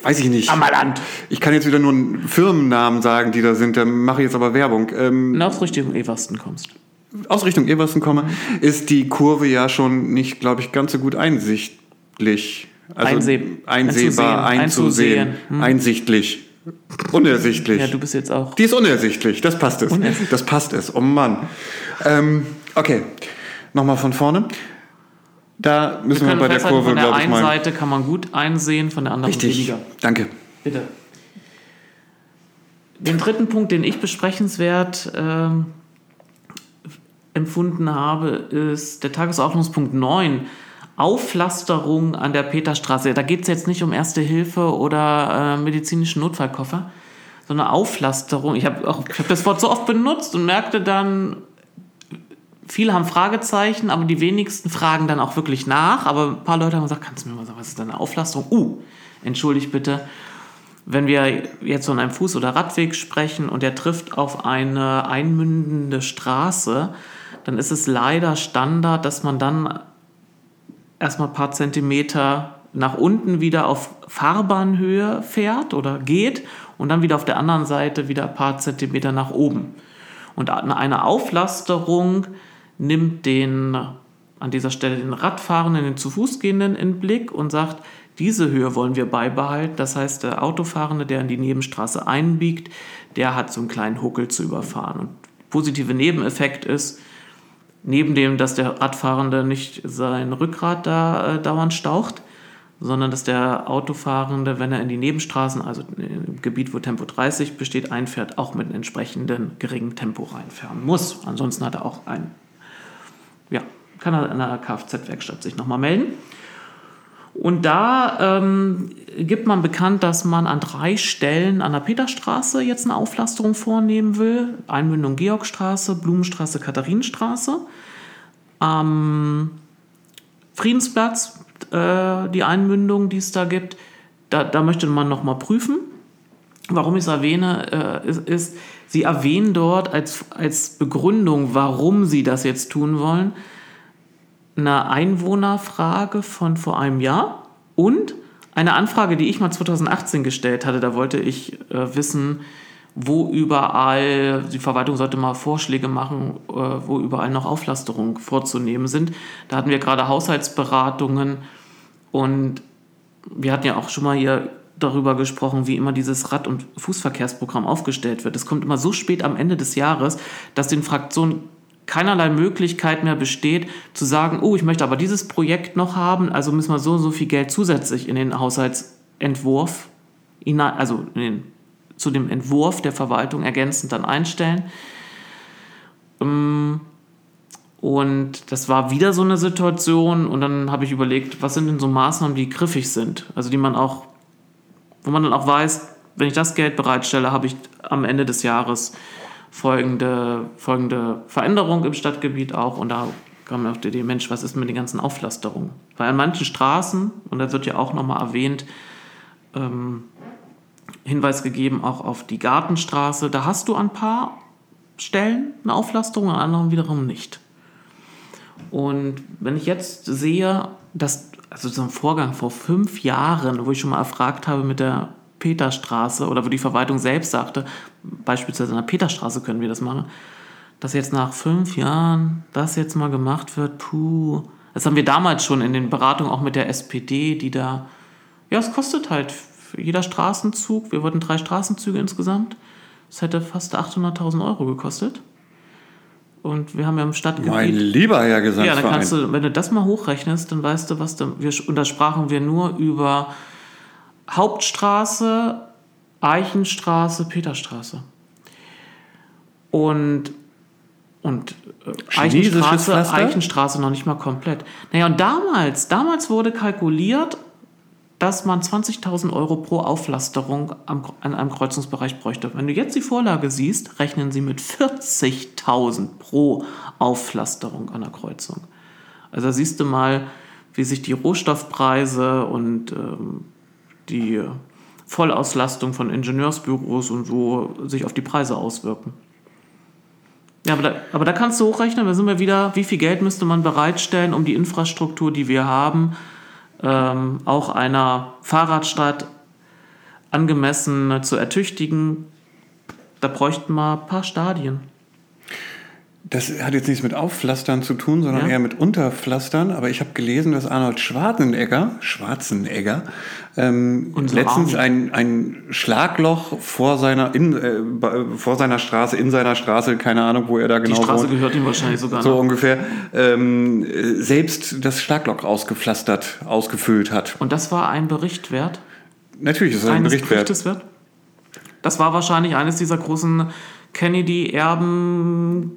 Weiß ich nicht. Ammerland. Ich kann jetzt wieder nur einen Firmennamen sagen, die da sind, da mache ich jetzt aber Werbung. Ähm, Wenn du aus Richtung Eversten kommst. aus Richtung Eversen komme, ist die Kurve ja schon nicht, glaube ich, ganz so gut einsichtlich. Also Einseh- einsehbar, einzusehen, einzusehen, einzusehen. Hm. einsichtlich, unersichtlich. Ja, du bist jetzt auch. die ist unersichtlich, das passt es. Unersichtlich. Das passt es, oh Mann. Ähm, okay, nochmal von vorne. Da müssen wir, können bei der Kurve, von der glaube ich, einen mal... Seite kann man gut einsehen, von der anderen Richtig, weniger. danke. Bitte. Den dritten Punkt, den ich besprechenswert ähm, empfunden habe, ist der Tagesordnungspunkt 9. Auflasterung an der Peterstraße. Da geht es jetzt nicht um Erste Hilfe oder äh, medizinischen Notfallkoffer, sondern Auflasterung. Ich habe hab das Wort so oft benutzt und merkte dann, viele haben Fragezeichen, aber die wenigsten fragen dann auch wirklich nach. Aber ein paar Leute haben gesagt, kannst du mir mal sagen, was ist denn eine Auflasterung? Uh, entschuldigt bitte. Wenn wir jetzt von einem Fuß- oder Radweg sprechen und der trifft auf eine einmündende Straße, dann ist es leider Standard, dass man dann erstmal ein paar Zentimeter nach unten wieder auf Fahrbahnhöhe fährt oder geht und dann wieder auf der anderen Seite wieder ein paar Zentimeter nach oben. Und eine Auflasterung nimmt den, an dieser Stelle den Radfahrenden, den zu Fuß gehenden in Blick und sagt, diese Höhe wollen wir beibehalten. Das heißt, der Autofahrende, der in die Nebenstraße einbiegt, der hat so einen kleinen Huckel zu überfahren. Und positive Nebeneffekt ist, neben dem, dass der Radfahrende nicht sein Rückgrat da äh, dauernd staucht, sondern dass der Autofahrende, wenn er in die Nebenstraßen, also im Gebiet, wo Tempo 30 besteht, einfährt, auch mit einem entsprechenden geringen Tempo reinfahren muss. Ansonsten hat er auch ein, ja, kann er in der Kfz-Werkstatt sich nochmal melden. Und da ähm, gibt man bekannt, dass man an drei Stellen an der Peterstraße jetzt eine Auflasterung vornehmen will. Einmündung Georgstraße, Blumenstraße, Katharinenstraße. Am Friedensplatz, äh, die Einmündung, die es da gibt, da, da möchte man nochmal prüfen. Warum ich es erwähne, äh, ist, ist, sie erwähnen dort als, als Begründung, warum sie das jetzt tun wollen, eine Einwohnerfrage von vor einem Jahr und eine Anfrage, die ich mal 2018 gestellt hatte. Da wollte ich äh, wissen, wo überall, die Verwaltung sollte mal Vorschläge machen, äh, wo überall noch Auflasterungen vorzunehmen sind. Da hatten wir gerade Haushaltsberatungen und wir hatten ja auch schon mal hier darüber gesprochen, wie immer dieses Rad- und Fußverkehrsprogramm aufgestellt wird. Es kommt immer so spät am Ende des Jahres, dass den Fraktionen keinerlei Möglichkeit mehr besteht, zu sagen, oh, ich möchte aber dieses Projekt noch haben, also müssen wir so und so viel Geld zusätzlich in den Haushaltsentwurf, also den, zu dem Entwurf der Verwaltung ergänzend dann einstellen. Ähm, Und das war wieder so eine Situation und dann habe ich überlegt, was sind denn so Maßnahmen, die griffig sind, also die man auch, wo man dann auch weiß, wenn ich das Geld bereitstelle, habe ich am Ende des Jahres folgende, folgende Veränderung im Stadtgebiet auch. Und da kam mir auf die Idee, Mensch, was ist mit den ganzen Auflasterungen? Weil an manchen Straßen, und das wird ja auch nochmal erwähnt, ähm, Hinweis gegeben auch auf die Gartenstraße, da hast du an ein paar Stellen eine Auflasterung, an anderen wiederum nicht. Und wenn ich jetzt sehe, dass, also so ein Vorgang vor fünf Jahren, wo ich schon mal erfragt habe mit der Peterstraße oder wo die Verwaltung selbst sagte, beispielsweise in der Peterstraße können wir das machen, dass jetzt nach fünf Jahren das jetzt mal gemacht wird, puh. Das haben wir damals schon in den Beratungen auch mit der SPD, die da, ja, es kostet halt jeder Straßenzug, wir wollten drei Straßenzüge insgesamt, es hätte fast 800.000 Euro gekostet. Und wir haben ja im Stadtgebiet. Mein lieber Herr Ja, Gesangsverein. dann kannst du, wenn du das mal hochrechnest, dann weißt du, was da, wir, und da sprachen wir nur über Hauptstraße, Eichenstraße, Peterstraße. Und Und äh, Eichenstraße? Eichenstraße noch nicht mal komplett. Naja, und damals, damals wurde kalkuliert, dass man 20.000 Euro pro Auflasterung am, an einem Kreuzungsbereich bräuchte. Wenn du jetzt die Vorlage siehst, rechnen sie mit 40.000 pro Auflasterung an der Kreuzung. Also da siehst du mal, wie sich die Rohstoffpreise und ähm, die Vollauslastung von Ingenieursbüros und so sich auf die Preise auswirken. Ja, aber da, aber da kannst du hochrechnen, da sind wir wieder, wie viel Geld müsste man bereitstellen, um die Infrastruktur, die wir haben, ähm, auch einer Fahrradstadt angemessen zu ertüchtigen. Da bräuchten wir ein paar Stadien. Das hat jetzt nichts mit Aufflastern zu tun, sondern Ja. eher mit Unterpflastern. Aber ich habe gelesen, dass Arnold Schwarzenegger, Schwarzenegger ähm, letztens ein, ein Schlagloch vor seiner, in, äh, vor seiner Straße, in seiner Straße, keine Ahnung, wo er da Die genau Straße wohnt. gehört ihm wahrscheinlich sogar So noch. ungefähr. Ähm, äh, selbst das Schlagloch ausgepflastert, ausgefüllt hat. Und das war ein Bericht wert? Natürlich ist es ein Bericht wert. Wert? Das war wahrscheinlich eines dieser großen Kennedy-Erben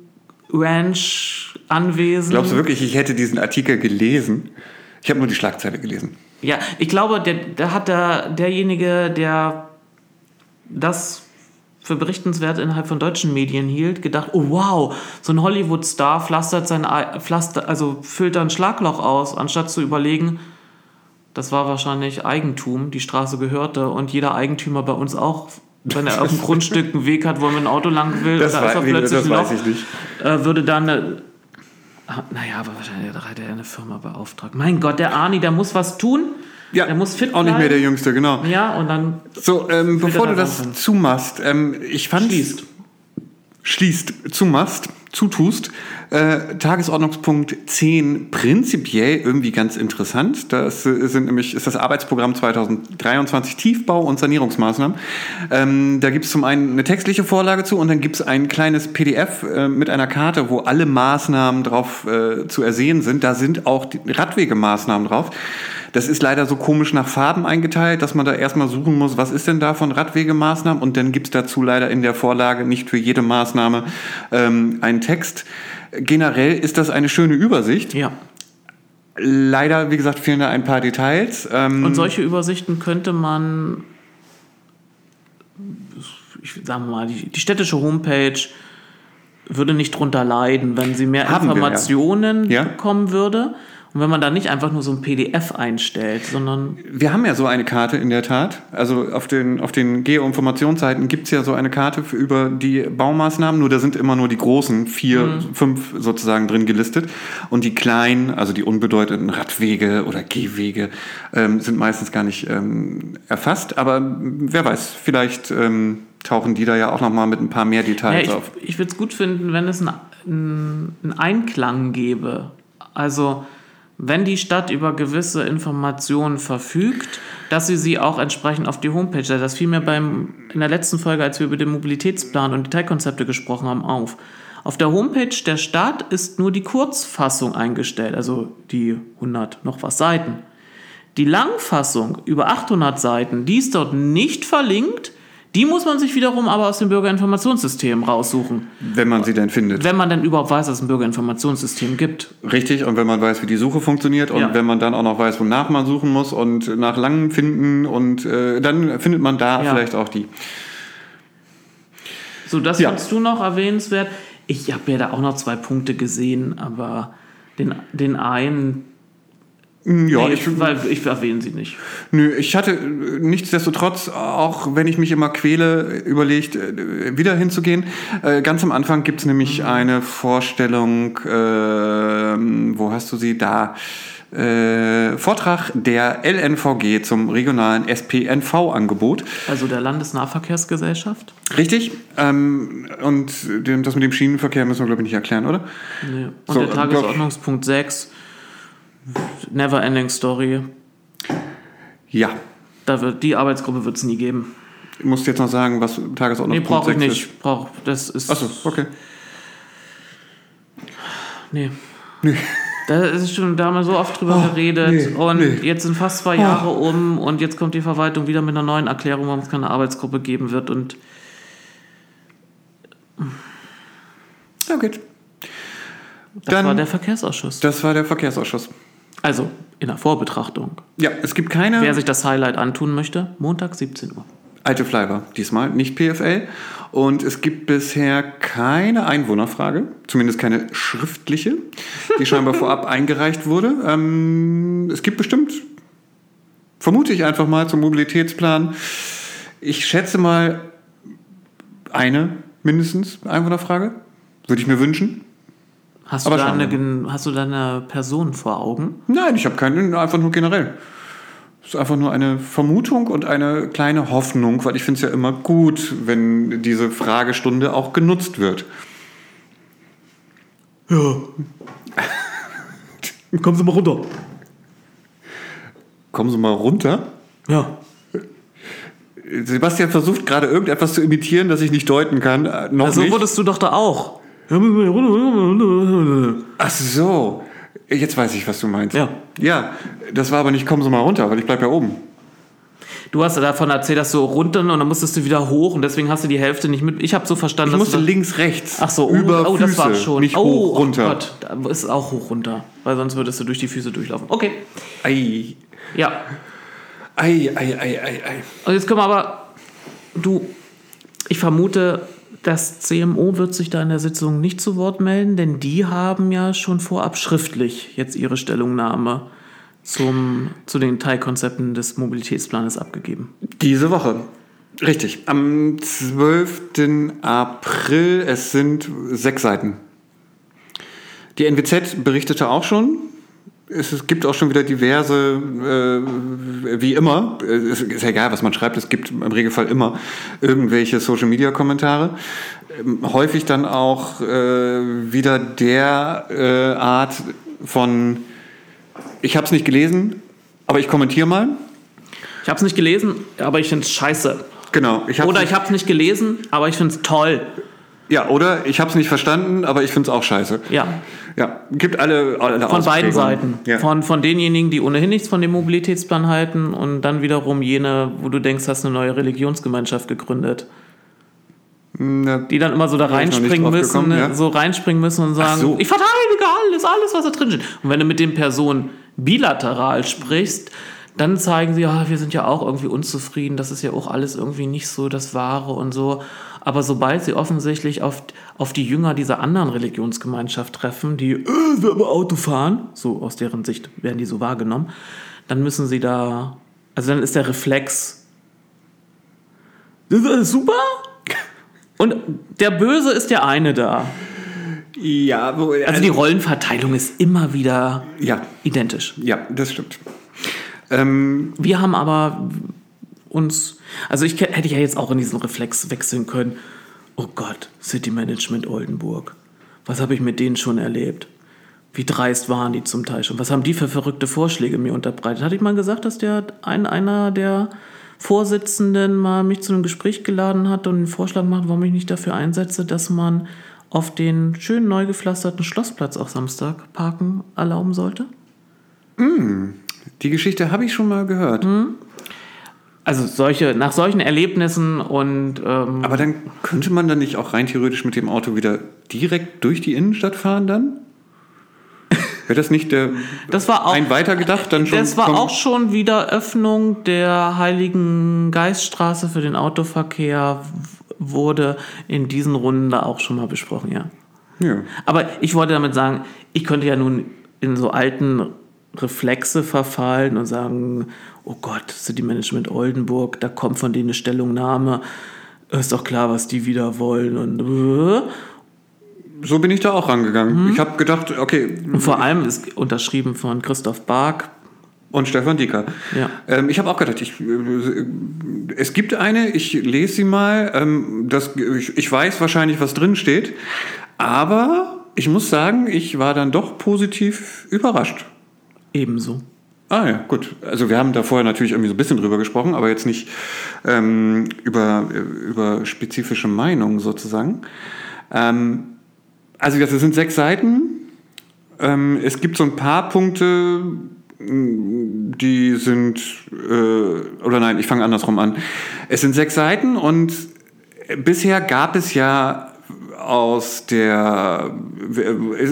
Ranch-Anwesen. Glaubst du wirklich, ich hätte diesen Artikel gelesen? Ich habe nur die Schlagzeile gelesen. Ja, ich glaube, der, der hat der, derjenige, der das für berichtenswert innerhalb von deutschen Medien hielt, gedacht, oh wow, so ein Hollywood-Star pflastert sein Ei- Pflaster, also füllt da ein Schlagloch aus, anstatt zu überlegen, das war wahrscheinlich Eigentum, die Straße gehörte und jeder Eigentümer bei uns auch, wenn er auf dem Grundstück einen Weg hat, wo er mit dem Auto lang will, Das, da ist er plötzlich das Loch, weiß ich nicht. äh, würde dann eine, Ah, naja, aber wahrscheinlich hat er eine Firma beauftragt. Mein Gott, der Arni, der muss was tun. Ja, der muss fit auch nicht mehr bleiben. der Jüngste, genau. Ja, und dann So, ähm, bevor du da das raus. zumachst, ähm, ich fand Schließt. schließt, zumachst, zutust, äh, Tagesordnungspunkt 10 prinzipiell irgendwie ganz interessant. Das äh, sind nämlich, ist das Arbeitsprogramm 2023 Tiefbau und Sanierungsmaßnahmen. Ähm, da gibt es zum einen eine textliche Vorlage zu und dann gibt es ein kleines PDF äh, mit einer Karte, wo alle Maßnahmen drauf äh, zu ersehen sind. Da sind auch die Radwegemaßnahmen drauf. Das ist leider so komisch nach Farben eingeteilt, dass man da erstmal suchen muss, was ist denn da von Radwegemaßnahmen? Und dann gibt's dazu leider in der Vorlage nicht für jede Maßnahme ähm, einen Text. Generell ist das eine schöne Übersicht. Ja. Leider, wie gesagt, fehlen da ein paar Details. Ähm, Und solche Übersichten könnte man, ich sage mal, die, die städtische Homepage würde nicht drunter leiden, wenn sie mehr Haben wir, ja. Informationen Ja. bekommen würde. Und wenn man da nicht einfach nur so ein PDF einstellt, sondern Wir haben ja so eine Karte in der Tat. Also auf den, auf den Geoinformationsseiten gibt's ja so eine Karte für, über die Baumaßnahmen, nur da sind immer nur die großen, vier, fünf sozusagen drin gelistet. Und die kleinen, also die unbedeutenden Radwege oder Gehwege, ähm, sind meistens gar nicht ähm, erfasst. Aber wer weiß, vielleicht ähm, tauchen die da ja auch nochmal mit ein paar mehr ja, Details ich, auf. ich würde es gut finden, wenn es einen einen Einklang gäbe. Also wenn die Stadt über gewisse Informationen verfügt, dass sie sie auch entsprechend auf die Homepage setzt. Das fiel mir beim, in der letzten Folge, als wir über den Mobilitätsplan und Detailkonzepte gesprochen haben, auf. Auf der Homepage der Stadt ist nur die Kurzfassung eingestellt, also die 100 noch was Seiten. Die Langfassung über 800 Seiten, die ist dort nicht verlinkt. Die muss man sich wiederum aber aus dem Bürgerinformationssystem raussuchen, Wenn man sie denn findet. wenn man denn überhaupt weiß, dass es ein Bürgerinformationssystem gibt. Richtig, und wenn man weiß, wie die Suche funktioniert und Ja. wenn man dann auch noch weiß, wonach man suchen muss und nach langem finden und äh, dann findet man da Ja. vielleicht auch die. So, das Ja. du noch erwähnenswert. Ich habe ja da auch noch zwei Punkte gesehen, aber den, den einen, Ja, nee, ich, weil ich erwähne sie nicht. nö, ich hatte äh, nichtsdestotrotz, auch wenn ich mich immer quäle, überlegt, äh, wieder hinzugehen. Äh, Ganz am Anfang gibt's nämlich eine Vorstellung, ähm, wo hast du sie da? Äh, Vortrag der LNVG zum regionalen SPNV-Angebot. Also der Landesnahverkehrsgesellschaft. Richtig. Ähm, und das mit dem Schienenverkehr müssen wir, glaube ich, nicht erklären, oder? Nee. Und So, der äh, Tagesordnungspunkt 6, Never Ending Story. Ja. Da wird, die Arbeitsgruppe wird es nie geben. Du musst jetzt noch sagen, was Tagesordnung Nee, brauche ich nicht. Brauch, das ist. Achso, okay. Nee. Da ist schon damals so oft drüber Oh, geredet nee, und nee. jetzt sind fast zwei Jahre um und jetzt kommt die Verwaltung wieder mit einer neuen Erklärung, warum es keine Arbeitsgruppe geben wird und Ja, gut. Das Dann- war der Verkehrsausschuss. Das war der Verkehrsausschuss. Also in der Vorbetrachtung. Ja, es gibt keine Wer sich das Highlight antun möchte, Montag 17 Uhr. alte Flyber, diesmal nicht PFL. Und es gibt bisher keine Einwohnerfrage, zumindest keine schriftliche, die scheinbar <laughs> vorab eingereicht wurde. Ähm, es gibt bestimmt, vermute ich einfach mal zum Mobilitätsplan, ich schätze mal eine mindestens Einwohnerfrage, würde ich mir wünschen. Hast du, da eine, hast du da eine Person vor Augen? Nein, ich habe keinen, einfach nur generell. Es ist einfach nur eine Vermutung und eine kleine Hoffnung, weil ich finde es ja immer gut, wenn diese Fragestunde auch genutzt wird. Ja. Kommen Sie mal runter. Kommen Sie mal runter. Ja. Sebastian versucht gerade irgendetwas zu imitieren, das ich nicht deuten kann. Äh, noch So nicht. wurdest du doch da auch. Ach so. Jetzt weiß ich, was du meinst. Ja. Ja, das war aber nicht, kommen Sie mal runter, weil ich bleib ja oben. Du hast ja davon erzählt, dass du runter und dann musstest du wieder hoch und deswegen hast du die Hälfte nicht mit. Ich habe so verstanden, Ich dass musste du links, rechts. Ach so, über oh, Füße, das war schon. nicht oh, hoch, runter. Oh Gott, da ist auch hoch runter, weil sonst würdest du durch die Füße durchlaufen. Okay. Ei, Ja. ei, ei, ei, ei, ei. Und jetzt können wir aber, du, ich vermute, das CMO wird sich da in der Sitzung nicht zu Wort melden, denn die haben ja schon vorab schriftlich jetzt ihre Stellungnahme zum, zu den Teilkonzepten des Mobilitätsplanes abgegeben. Diese Woche. Richtig. Am 12. April, es sind sechs Seiten. Die NWZ berichtete auch schon. Es, es gibt auch schon wieder diverse, äh, wie immer, es ist ja egal, was man schreibt, es gibt im Regelfall immer irgendwelche Social-Media-Kommentare. Ähm, häufig dann auch äh, wieder der äh, Art von, ich habe es nicht gelesen, aber ich kommentiere mal. Ich habe es nicht gelesen, aber ich finde es scheiße. Genau. Ich Oder ich habe es nicht gelesen, aber ich finde es toll. Ja, oder ich habe es nicht verstanden, aber ich finde es auch scheiße. Ja, Ja, gibt alle, alle von beiden. Seiten. Ja. Von, von denjenigen, die ohnehin nichts von dem Mobilitätsplan halten und dann wiederum jene, wo du denkst, hast eine neue Religionsgemeinschaft gegründet. Na, Die dann immer so da reinspringen müssen, gekommen, ne? ja. so reinspringen müssen und sagen, so. ich verteidige alles, alles, was da drin steht. Und wenn du mit den Personen bilateral sprichst, dann zeigen sie, ja, wir sind ja auch irgendwie unzufrieden, das ist ja auch alles irgendwie nicht so das Wahre und so. Aber sobald sie offensichtlich auf, auf die Jünger dieser anderen Religionsgemeinschaft treffen, die, äh, wir aber Auto fahren, so aus deren Sicht werden die so wahrgenommen, dann müssen sie da, also dann ist der Reflex, das ist alles super? Und der Böse ist der eine da. ja, wo, Also die Rollenverteilung ist immer wieder ja, identisch. ja, das stimmt. Ähm, Wir haben aber uns, also ich hätte ja jetzt auch in diesen Reflex wechseln können. Oh Gott, City Management Oldenburg. Was habe ich mit denen schon erlebt? Wie dreist waren die zum Teil schon? Was haben die für verrückte Vorschläge mir unterbreitet? Hatte ich mal gesagt, dass der ein, einer der Vorsitzenden mal mich zu einem Gespräch geladen hat und einen Vorschlag macht, warum ich nicht dafür einsetze, dass man auf den schön neu gepflasterten Schlossplatz auch Samstag parken erlauben sollte? Die Geschichte habe ich schon mal gehört. Hm? Also solche, nach solchen Erlebnissen und ähm, Aber dann könnte man dann nicht auch rein theoretisch mit dem Auto wieder direkt durch die Innenstadt fahren dann? <laughs> Wäre das nicht der das war auch ein weitergedacht dann schon? das war auch schon wieder Öffnung der Heiligen Geiststraße für den Autoverkehr wurde in diesen Runden da auch schon mal besprochen, ja. Ja. Aber ich wollte damit sagen, ich könnte ja nun in so alten Reflexe verfallen und sagen, oh Gott, City Management Oldenburg, da kommt von denen eine Stellungnahme, ist doch klar, was die wieder wollen und äh. So bin ich da auch rangegangen. Mhm. Ich habe gedacht, okay, Und vor allem ist unterschrieben von Christoph Bark. und Stefan Dieker. Ja. Ähm, ich habe auch gedacht, ich, äh, es gibt eine, ich lese sie mal. Ähm, das, ich, ich weiß wahrscheinlich, was drin steht, aber ich muss sagen, ich war dann doch positiv überrascht. Ebenso. Ah ja, gut. Also wir haben da vorher natürlich irgendwie so ein bisschen drüber gesprochen, aber jetzt nicht ähm, über, äh, über spezifische Meinungen sozusagen. Ähm, also das sind sechs Seiten. Ähm, es gibt so ein paar Punkte, die sind, äh, oder nein, ich fange andersrum an. Es sind sechs Seiten und bisher gab es ja aus der,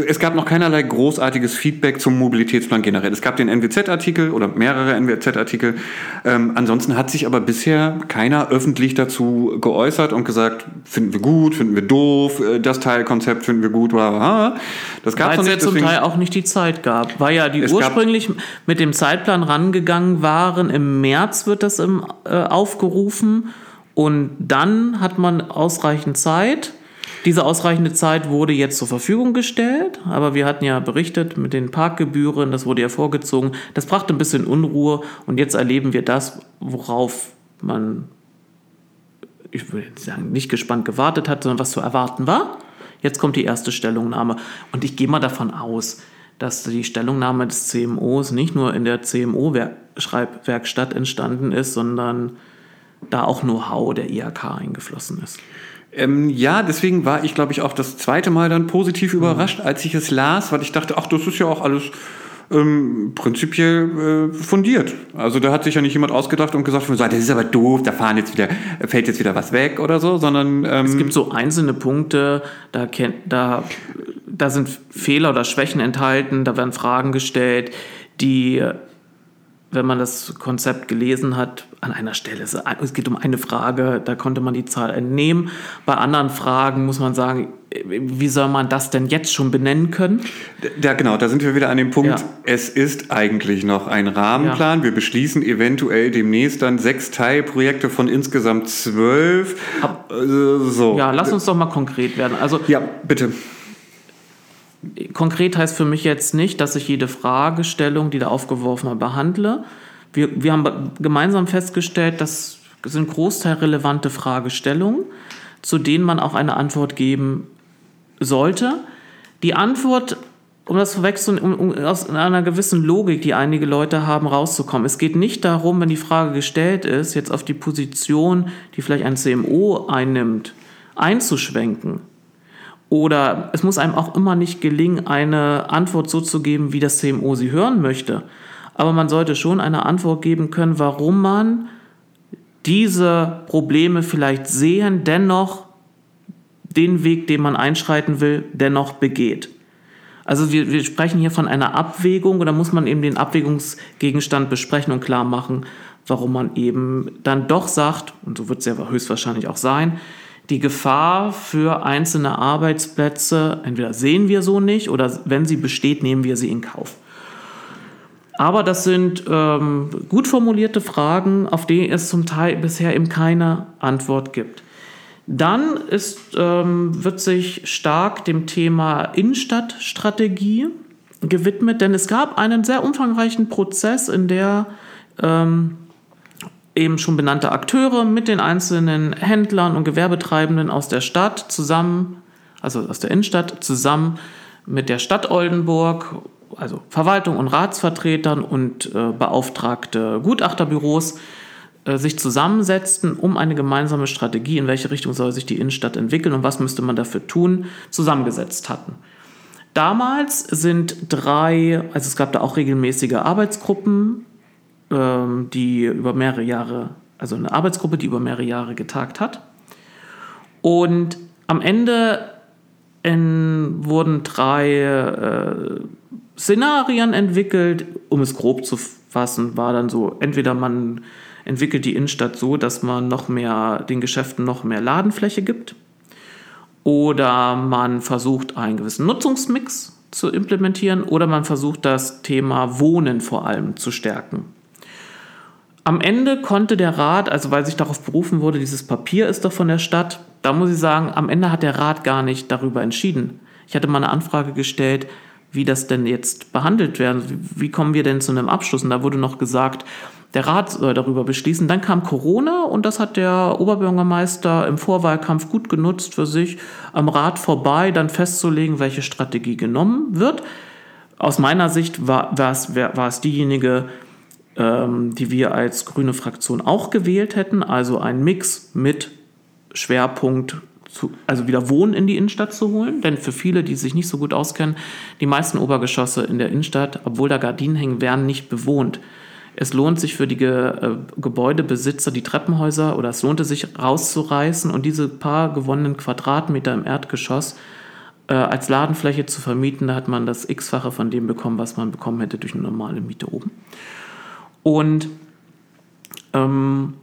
es gab noch keinerlei großartiges Feedback zum Mobilitätsplan generell. Es gab den NWZ-Artikel oder mehrere NWZ-Artikel. Ähm, ansonsten hat sich aber bisher keiner öffentlich dazu geäußert und gesagt, finden wir gut, finden wir doof, äh, das Teilkonzept finden wir gut, bla, bla. Das gab es ja zum Teil auch nicht die Zeit gab, weil ja die ursprünglich mit dem Zeitplan rangegangen waren. Im März wird das im, äh, aufgerufen und dann hat man ausreichend Zeit. Diese ausreichende Zeit wurde jetzt zur Verfügung gestellt, aber wir hatten ja berichtet mit den Parkgebühren, das wurde ja vorgezogen. Das brachte ein bisschen Unruhe und jetzt erleben wir das, worauf man, ich würde sagen, nicht gespannt gewartet hat, sondern was zu erwarten war. Jetzt kommt die erste Stellungnahme und ich gehe mal davon aus, dass die Stellungnahme des CMOs nicht nur in der CMO-Schreibwerkstatt entstanden ist, sondern da auch Know-how der IHK eingeflossen ist. Ähm, ja, deswegen war ich, glaube ich, auch das zweite Mal dann positiv mhm. überrascht, als ich es las, weil ich dachte, ach, das ist ja auch alles ähm, prinzipiell äh, fundiert. Also da hat sich ja nicht jemand ausgedacht und gesagt, das ist aber doof, da fahren jetzt wieder, fällt jetzt wieder was weg oder so, sondern ähm es gibt so einzelne Punkte, da da, da sind Fehler oder Schwächen enthalten, da werden Fragen gestellt, die wenn man das Konzept gelesen hat, an einer Stelle, es geht um eine Frage, da konnte man die Zahl entnehmen. Bei anderen Fragen muss man sagen, wie soll man das denn jetzt schon benennen können? Ja, genau, da sind wir wieder an dem Punkt, ja. es ist eigentlich noch ein Rahmenplan. Ja. Wir beschließen eventuell demnächst dann sechs Teilprojekte von insgesamt zwölf. Ab, äh, so. Ja, lass uns doch mal konkret werden. Also, ja, bitte. Konkret heißt für mich jetzt nicht, dass ich jede Fragestellung, die da aufgeworfen wird, behandle. Wir, wir haben gemeinsam festgestellt, das sind Großteil relevante Fragestellungen, zu denen man auch eine Antwort geben sollte. Die Antwort, um das zu wechseln, um, um aus einer gewissen Logik, die einige Leute haben, rauszukommen. Es geht nicht darum, wenn die Frage gestellt ist, jetzt auf die Position, die vielleicht ein CMO einnimmt, einzuschwenken oder es muss einem auch immer nicht gelingen, eine Antwort so zu geben, wie das CMO sie hören möchte. Aber man sollte schon eine Antwort geben können, warum man diese Probleme vielleicht sehen, dennoch den Weg, den man einschreiten will, dennoch begeht. Also wir, wir sprechen hier von einer Abwägung oder muss man eben den Abwägungsgegenstand besprechen und klar machen, warum man eben dann doch sagt, und so wird es ja höchstwahrscheinlich auch sein, die Gefahr für einzelne Arbeitsplätze, entweder sehen wir so nicht oder wenn sie besteht, nehmen wir sie in Kauf. Aber das sind ähm, gut formulierte Fragen, auf die es zum Teil bisher eben keine Antwort gibt. Dann ist, ähm, wird sich stark dem Thema Innenstadtstrategie gewidmet, denn es gab einen sehr umfangreichen Prozess, in der ähm, eben schon benannte Akteure mit den einzelnen Händlern und Gewerbetreibenden aus der Stadt zusammen, also aus der Innenstadt, zusammen mit der Stadt Oldenburg, also Verwaltung und Ratsvertretern und äh, beauftragte Gutachterbüros, äh, sich zusammensetzten, um eine gemeinsame Strategie, in welche Richtung soll sich die Innenstadt entwickeln und was müsste man dafür tun, zusammengesetzt hatten. Damals sind drei, also es gab da auch regelmäßige Arbeitsgruppen, ähm, die über mehrere Jahre, also eine Arbeitsgruppe, die über mehrere Jahre getagt hat. Und am Ende in, wurden drei äh, Szenarien entwickelt, um es grob zu fassen, war dann so, entweder man entwickelt die Innenstadt so, dass man noch mehr, den Geschäften noch mehr Ladenfläche gibt, oder man versucht einen gewissen Nutzungsmix zu implementieren, oder man versucht das Thema Wohnen vor allem zu stärken. Am Ende konnte der Rat, also weil sich darauf berufen wurde, dieses Papier ist doch von der Stadt, da muss ich sagen, am Ende hat der Rat gar nicht darüber entschieden. Ich hatte mal eine Anfrage gestellt, wie das denn jetzt behandelt werden, wie kommen wir denn zu einem Abschluss? Und da wurde noch gesagt, der Rat soll darüber beschließen. Dann kam Corona und das hat der Oberbürgermeister im Vorwahlkampf gut genutzt für sich, am Rat vorbei dann festzulegen, welche Strategie genommen wird. Aus meiner Sicht war, war, es, diejenige, ähm, die wir als grüne Fraktion auch gewählt hätten. Also ein Mix mit Schwerpunkt, zu, also wieder Wohnen in die Innenstadt zu holen. Denn für viele, die sich nicht so gut auskennen, die meisten Obergeschosse in der Innenstadt, obwohl da Gardinen hängen, werden nicht bewohnt. es lohnt sich für die Ge äh, Gebäudebesitzer, die Treppenhäuser, oder es lohnte sich rauszureißen und diese paar gewonnenen Quadratmeter im Erdgeschoss äh, als Ladenfläche zu vermieten. Da hat man das x-fache von dem bekommen, was man bekommen hätte durch eine normale Miete oben. Und ähm,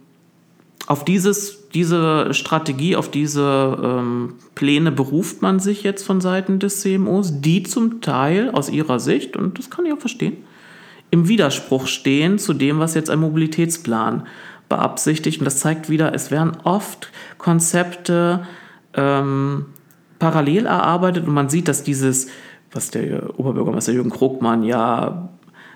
auf dieses, diese Strategie, auf diese ähm, Pläne beruft man sich jetzt von Seiten des CMOs, die zum Teil aus ihrer Sicht, und das kann ich auch verstehen, im Widerspruch stehen zu dem, was jetzt ein Mobilitätsplan beabsichtigt. Und das zeigt wieder, es werden oft Konzepte ähm, parallel erarbeitet und man sieht, dass dieses, was der Oberbürgermeister Jürgen Krugmann ja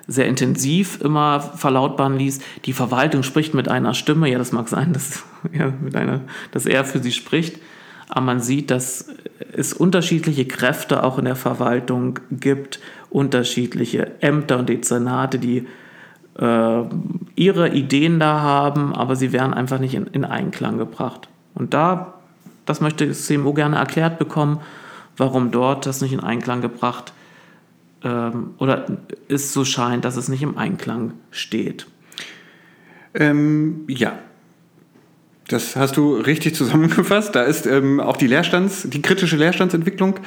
sehr intensiv immer verlautbaren ließ, die Verwaltung spricht mit einer Stimme. Ja, das mag sein, dass, ja, mit einer, dass er für sie spricht. Aber man sieht, dass es unterschiedliche Kräfte auch in der Verwaltung gibt, unterschiedliche Ämter und Dezernate, die äh, ihre Ideen da haben, aber sie werden einfach nicht in, in Einklang gebracht. Und da, das möchte CMO gerne erklärt bekommen, warum dort das nicht in Einklang gebracht ähm, oder es so scheint, dass es nicht im Einklang steht. Ähm, ja, das hast du richtig zusammengefasst. Da ist ähm, auch die Leerstands, die kritische Leerstandsentwicklung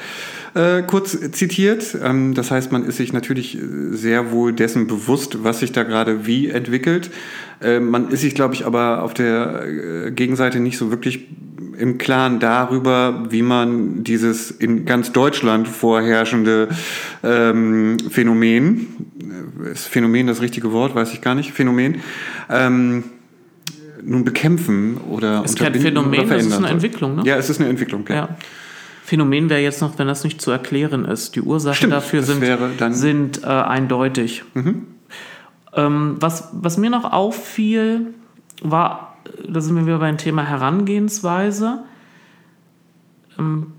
äh, kurz zitiert. Ähm, das heißt, man ist sich natürlich sehr wohl dessen bewusst, was sich da gerade wie entwickelt. Äh, man ist sich, glaube ich, aber auf der äh, Gegenseite nicht so wirklich im Klaren darüber, wie man dieses in ganz Deutschland vorherrschende ähm, Phänomen, äh, ist Phänomen das richtige Wort, weiß ich gar nicht, Phänomen, ähm, nun bekämpfen oder es ist kein Phänomen, es ist eine Entwicklung, ne? Ja, es ist eine Entwicklung, ja. ja. Phänomen wäre jetzt noch, wenn das nicht zu erklären ist. Die Ursachen Stimmt, dafür sind, sind äh, eindeutig. Mhm. Ähm, was, was mir noch auffiel, war, da sind wir wieder beim Thema Herangehensweise. Ähm,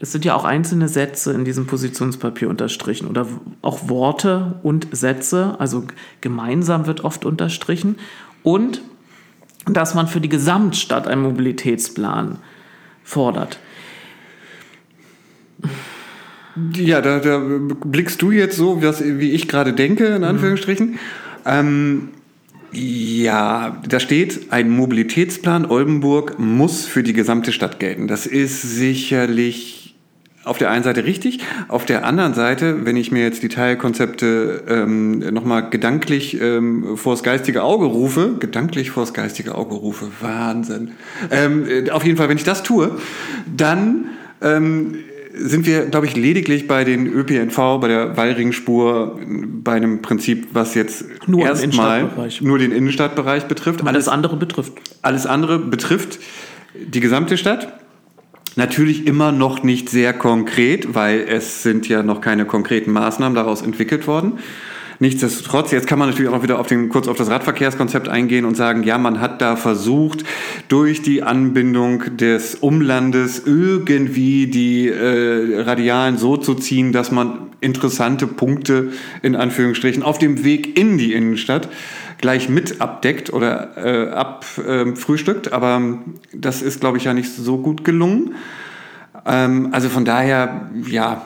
es sind ja auch einzelne Sätze in diesem Positionspapier unterstrichen oder auch Worte und Sätze, also gemeinsam wird oft unterstrichen und dass man für die Gesamtstadt einen Mobilitätsplan fordert. Ja, da, da blickst du jetzt so, wie ich gerade denke, in Anführungsstrichen. Mhm. Ähm, ja, da steht, ein Mobilitätsplan Oldenburg muss für die gesamte Stadt gelten. Das ist sicherlich auf der einen Seite richtig, auf der anderen Seite, wenn ich mir jetzt die Teilkonzepte ähm, nochmal gedanklich ähm, vors geistige Auge rufe, gedanklich vors geistige Auge rufe, Wahnsinn. Ähm, äh, auf jeden Fall, wenn ich das tue, dann ähm, sind wir, glaube ich, lediglich bei den ÖPNV, bei der Wallringspur, bei einem Prinzip, was jetzt nur erstmal nur den Innenstadtbereich betrifft. Alles andere betrifft. Alles andere betrifft die gesamte Stadt. Natürlich immer noch nicht sehr konkret, weil es sind ja noch keine konkreten Maßnahmen daraus entwickelt worden. Nichtsdestotrotz, jetzt kann man natürlich auch noch wieder auf den, kurz auf das Radverkehrskonzept eingehen und sagen, ja, man hat da versucht, durch die Anbindung des Umlandes irgendwie die äh, Radialen so zu ziehen, dass man interessante Punkte in Anführungsstrichen auf dem Weg in die Innenstadt gleich mit abdeckt oder äh, abfrühstückt. Ähm, äh, aber das ist, glaube ich, ja nicht so gut gelungen. Ähm, also von daher, ja,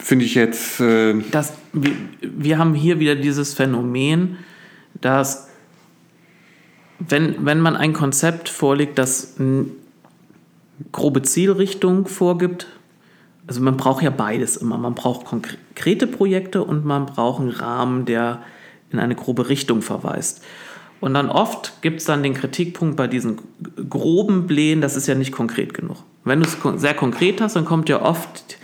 finde ich jetzt. Äh das, wir, wir haben hier wieder dieses Phänomen, dass wenn, wenn man ein Konzept vorlegt, das eine grobe Zielrichtung vorgibt, also man braucht ja beides immer. Man braucht konkrete Projekte und man braucht einen Rahmen, der in eine grobe Richtung verweist. Und dann oft gibt es dann den Kritikpunkt bei diesen groben Plänen, das ist ja nicht konkret genug. Wenn du es sehr konkret hast, dann kommt ja oft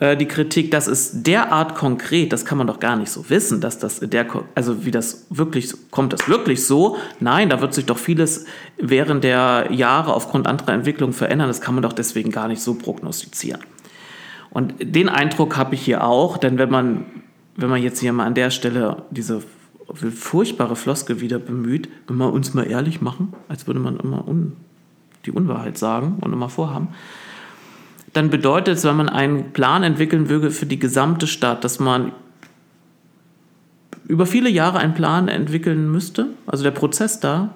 äh, die Kritik, das ist derart konkret, das kann man doch gar nicht so wissen, dass das der, also wie das wirklich, kommt das wirklich so? Nein, da wird sich doch vieles während der Jahre aufgrund anderer Entwicklungen verändern, das kann man doch deswegen gar nicht so prognostizieren. Und den Eindruck habe ich hier auch, denn wenn man, wenn man jetzt hier mal an der Stelle diese furchtbare Floskel wieder bemüht, wenn wir uns mal ehrlich machen, als würde man immer un, die Unwahrheit sagen und immer vorhaben, dann bedeutet es, wenn man einen Plan entwickeln würde für die gesamte Stadt, dass man über viele Jahre einen Plan entwickeln müsste. Also der Prozess da,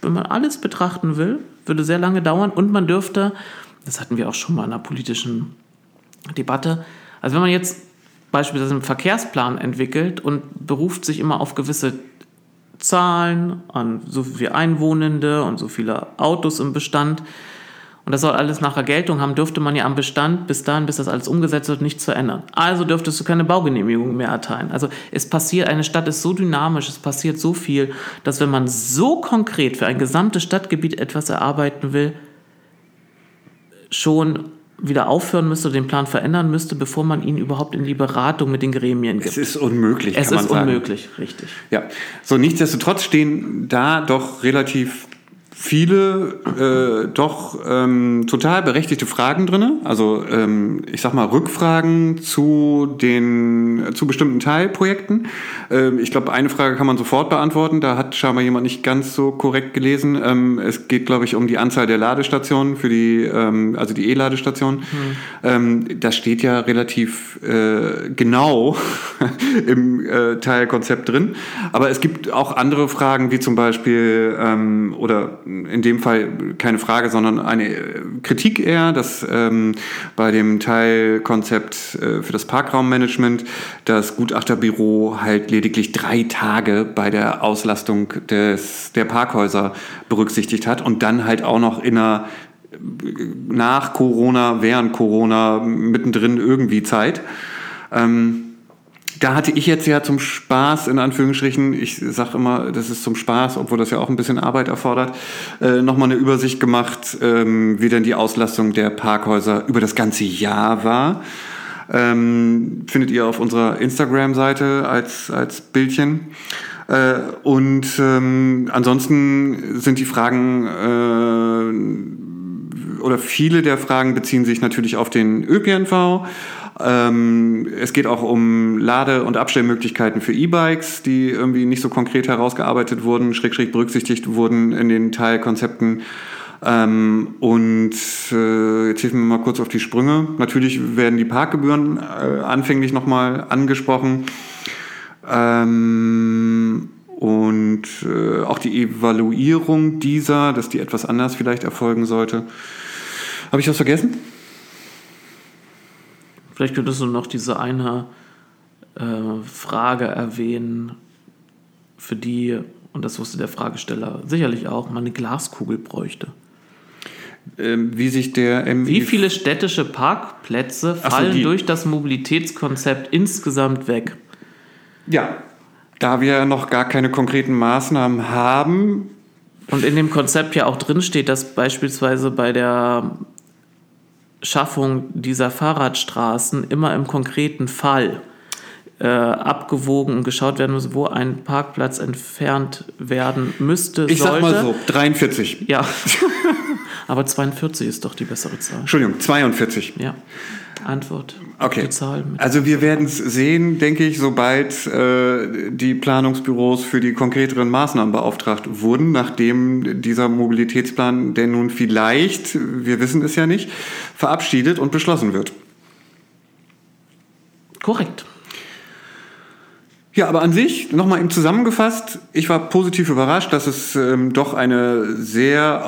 wenn man alles betrachten will, würde sehr lange dauern und man dürfte, das hatten wir auch schon mal in einer politischen Debatte, also wenn man jetzt beispielsweise einen Verkehrsplan entwickelt und beruft sich immer auf gewisse Zahlen, an so viele Einwohnende und so viele Autos im Bestand. Und das soll alles nachher Geltung haben, dürfte man ja am Bestand bis dahin, bis das alles umgesetzt wird, nichts verändern. Also dürftest du keine Baugenehmigung mehr erteilen. Also es passiert, eine Stadt ist so dynamisch, es passiert so viel, dass wenn man so konkret für ein gesamtes Stadtgebiet etwas erarbeiten will, schon wieder aufhören müsste, den Plan verändern müsste, bevor man ihn überhaupt in die Beratung mit den Gremien gibt. Es ist unmöglich. Es kann man ist unmöglich, richtig. Ja, so nichtsdestotrotz stehen da doch relativ viele äh, doch ähm, total berechtigte Fragen drin. Also ähm, ich sag mal Rückfragen zu den zu bestimmten Teilprojekten. Ähm, ich glaube, eine Frage kann man sofort beantworten. Da hat scheinbar jemand nicht ganz so korrekt gelesen. Ähm, es geht, glaube ich, um die Anzahl der Ladestationen für die, ähm, also die E-Ladestationen. Ähm, das steht ja relativ äh, genau <laughs> im äh, Teilkonzept drin. Aber es gibt auch andere Fragen, wie zum Beispiel ähm, oder in dem Fall keine Frage, sondern eine äh, Kritik eher, dass ähm, bei dem Teilkonzept äh, für das Parkraummanagement das Gutachterbüro halt lediglich drei Tage bei der Auslastung des, der Parkhäuser berücksichtigt hat und dann halt auch noch in einer nach Corona, während Corona, mittendrin irgendwie Zeit. Ähm, da hatte ich jetzt ja zum Spaß, in Anführungsstrichen, ich sage immer, das ist zum Spaß, obwohl das ja auch ein bisschen Arbeit erfordert, äh, nochmal eine Übersicht gemacht, ähm, wie denn die Auslastung der Parkhäuser über das ganze Jahr war. Ähm, findet ihr auf unserer Instagram-Seite als, als Bildchen. Äh, und ähm, ansonsten sind die Fragen äh, oder viele der Fragen beziehen sich natürlich auf den ÖPNV. Ähm, es geht auch um Lade- und Abstellmöglichkeiten für E-Bikes, die irgendwie nicht so konkret herausgearbeitet wurden, schräg, schräg berücksichtigt wurden in den Teilkonzepten. Ähm, und äh, jetzt helfen wir mal kurz auf die Sprünge. Natürlich werden die Parkgebühren äh, anfänglich nochmal angesprochen. Ähm, und äh, auch die Evaluierung dieser, dass die etwas anders vielleicht erfolgen sollte. Habe ich was vergessen? Vielleicht könntest du noch diese eine äh, Frage erwähnen, für die, und das wusste der Fragesteller sicherlich auch, man eine Glaskugel bräuchte. Ähm, wie sich der MI Wie viele städtische Parkplätze so, fallen die. durch das Mobilitätskonzept insgesamt weg? Ja, da wir noch gar keine konkreten Maßnahmen haben, Und in dem Konzept ja auch drin steht, dass beispielsweise bei der Schaffung dieser Fahrradstraßen immer im konkreten Fall äh, abgewogen und geschaut werden muss, wo ein Parkplatz entfernt werden müsste, ich sollte. sag mal so, 43. Ja. <laughs> Aber 42 ist doch die bessere Zahl. Entschuldigung, 42. Ja. Antwort. Okay. Die Zahl mit. Also wir werden es sehen, denke ich, sobald äh, die Planungsbüros für die konkreteren Maßnahmen beauftragt wurden, nachdem dieser Mobilitätsplan, der nun vielleicht, wir wissen es ja nicht, verabschiedet und beschlossen wird. Korrekt. Ja, aber an sich, nochmal eben zusammengefasst, ich war positiv überrascht, dass es ähm, doch eine sehr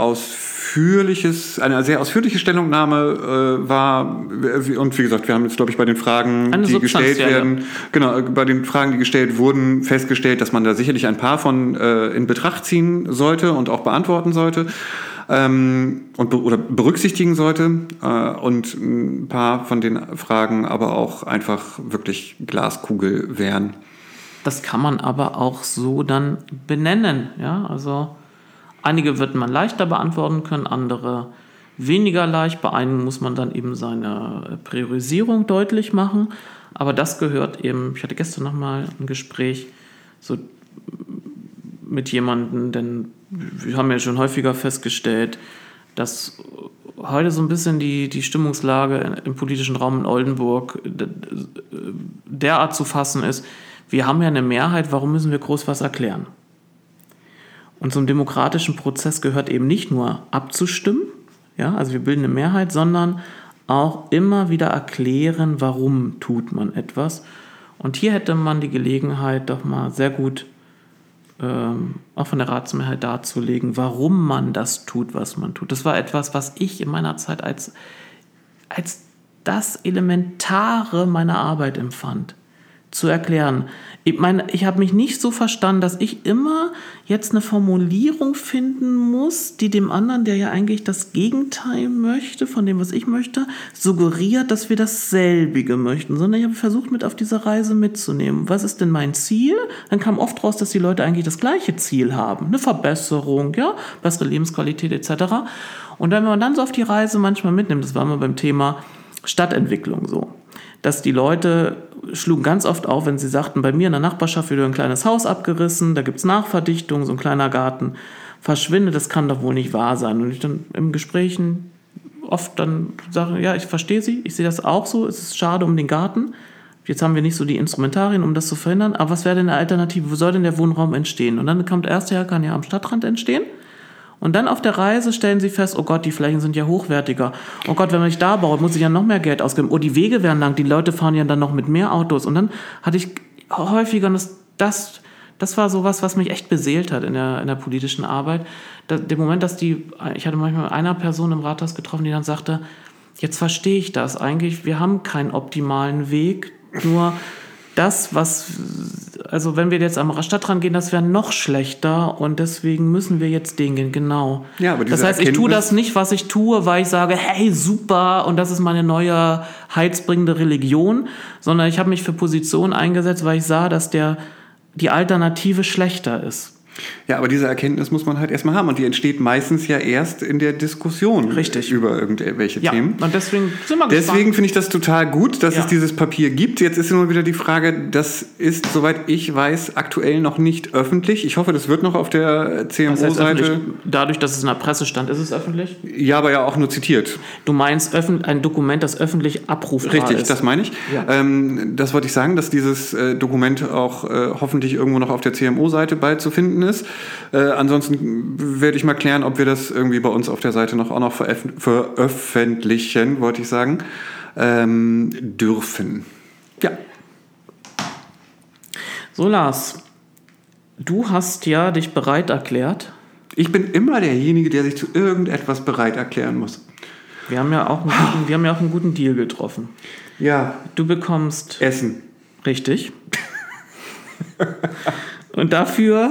ausführliches, eine sehr ausführliche Stellungnahme äh, war. Und wie gesagt, wir haben jetzt, glaube ich, bei den Fragen, Eine die gestellt substanzielle. werden, genau, äh, bei den Fragen, die gestellt wurden, festgestellt, dass man da sicherlich ein paar von äh, in Betracht ziehen sollte und auch beantworten sollte. Ähm, und be oder berücksichtigen sollte äh, und ein paar von den Fragen aber auch einfach wirklich Glaskugel wären. Das kann man aber auch so dann benennen. Ja, also einige wird man leichter beantworten können, andere weniger leicht. Bei einem muss man dann eben seine Priorisierung deutlich machen. Aber das gehört eben, ich hatte gestern nochmal ein Gespräch so mit jemandem, denn wir haben ja schon häufiger festgestellt, dass heute so ein bisschen die, die Stimmungslage im politischen Raum in Oldenburg derart zu fassen ist, wir haben ja eine Mehrheit, warum müssen wir groß was erklären? Und zum demokratischen Prozess gehört eben nicht nur abzustimmen, ja, also wir bilden eine Mehrheit, sondern auch immer wieder erklären, warum tut man etwas. Und hier hätte man die Gelegenheit, doch mal sehr gut ähm, auch von der Ratsmehrheit darzulegen, warum man das tut, was man tut. Das war etwas, was ich in meiner Zeit als, als das Elementare meiner Arbeit empfand, zu erklären. Ich meine, ich habe mich nicht so verstanden, dass ich immer jetzt eine Formulierung finden muss, die dem anderen, der ja eigentlich das Gegenteil möchte von dem, was ich möchte, suggeriert, dass wir dasselbige möchten, sondern ich habe versucht, mit auf dieser Reise mitzunehmen. Was ist denn mein Ziel? Dann kam oft raus, dass die Leute eigentlich das gleiche Ziel haben, eine Verbesserung, ja, bessere Lebensqualität etc. Und wenn man dann so auf die Reise manchmal mitnimmt, das war mal beim Thema Stadtentwicklung so dass die Leute schlugen ganz oft auf, wenn sie sagten, bei mir in der Nachbarschaft wird ein kleines Haus abgerissen, da gibt es Nachverdichtung, so ein kleiner Garten verschwindet, das kann doch wohl nicht wahr sein. Und ich dann im Gesprächen oft dann sage, ja, ich verstehe Sie, ich sehe das auch so, es ist schade um den Garten. Jetzt haben wir nicht so die Instrumentarien, um das zu verhindern, aber was wäre denn eine Alternative? Wo soll denn der Wohnraum entstehen? Und dann kommt erst, ja, kann ja am Stadtrand entstehen. Und dann auf der Reise stellen sie fest, oh Gott, die Flächen sind ja hochwertiger. Oh Gott, wenn nicht da baut, muss ich ja noch mehr Geld ausgeben. Oh, die Wege werden lang, die Leute fahren ja dann noch mit mehr Autos. Und dann hatte ich häufiger, das, das, das war sowas, was mich echt beseelt hat in der, in der politischen Arbeit. Da, der Moment, dass die, ich hatte manchmal einer Person im Rathaus getroffen, die dann sagte, jetzt verstehe ich das eigentlich, wir haben keinen optimalen Weg, nur das, was, also wenn wir jetzt am Stadtrand gehen, das wäre noch schlechter und deswegen müssen wir jetzt den gehen, genau. Ja, aber das heißt, ich tue das nicht, was ich tue, weil ich sage, hey, super und das ist meine neue heizbringende Religion, sondern ich habe mich für Positionen eingesetzt, weil ich sah, dass der, die Alternative schlechter ist. Ja, aber diese Erkenntnis muss man halt erstmal haben und die entsteht meistens ja erst in der Diskussion Richtig. über irgendwelche ja, Themen. Und deswegen sind wir Deswegen finde ich das total gut, dass ja. es dieses Papier gibt. Jetzt ist immer wieder die Frage, das ist, soweit ich weiß, aktuell noch nicht öffentlich. Ich hoffe, das wird noch auf der CMO-Seite. Dadurch, dass es in der Presse stand, ist es öffentlich? Ja, aber ja auch nur zitiert. Du meinst ein Dokument, das öffentlich abrufbar Richtig, ist? Richtig, das meine ich. Ja. Ähm, das wollte ich sagen, dass dieses äh, Dokument auch äh, hoffentlich irgendwo noch auf der CMO-Seite bald zu finden ist. Äh, ansonsten werde ich mal klären, ob wir das irgendwie bei uns auf der Seite noch auch noch veröffentlichen, wollte ich sagen, ähm, dürfen. Ja. So, Lars, du hast ja dich bereit erklärt. Ich bin immer derjenige, der sich zu irgendetwas bereit erklären muss. Wir haben ja auch einen guten, wir haben ja auch einen guten Deal getroffen. Ja. Du bekommst Essen. Richtig. <laughs> Und dafür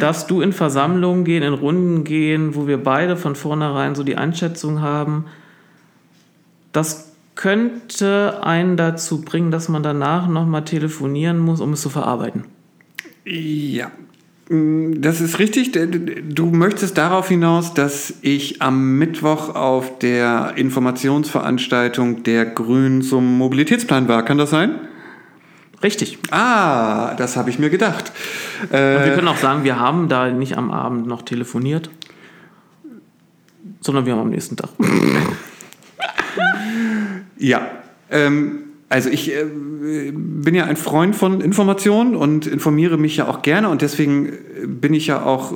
darfst du in Versammlungen gehen, in Runden gehen, wo wir beide von vornherein so die Einschätzung haben, das könnte einen dazu bringen, dass man danach nochmal telefonieren muss, um es zu verarbeiten. Ja, das ist richtig. Du möchtest darauf hinaus, dass ich am Mittwoch auf der Informationsveranstaltung der Grünen zum Mobilitätsplan war. Kann das sein? Richtig. Ah, das habe ich mir gedacht. Und wir können auch sagen, wir haben da nicht am Abend noch telefoniert, sondern wir haben am nächsten Tag. <laughs> ja. Ähm, also ich äh, bin ja ein Freund von Informationen und informiere mich ja auch gerne und deswegen bin ich ja auch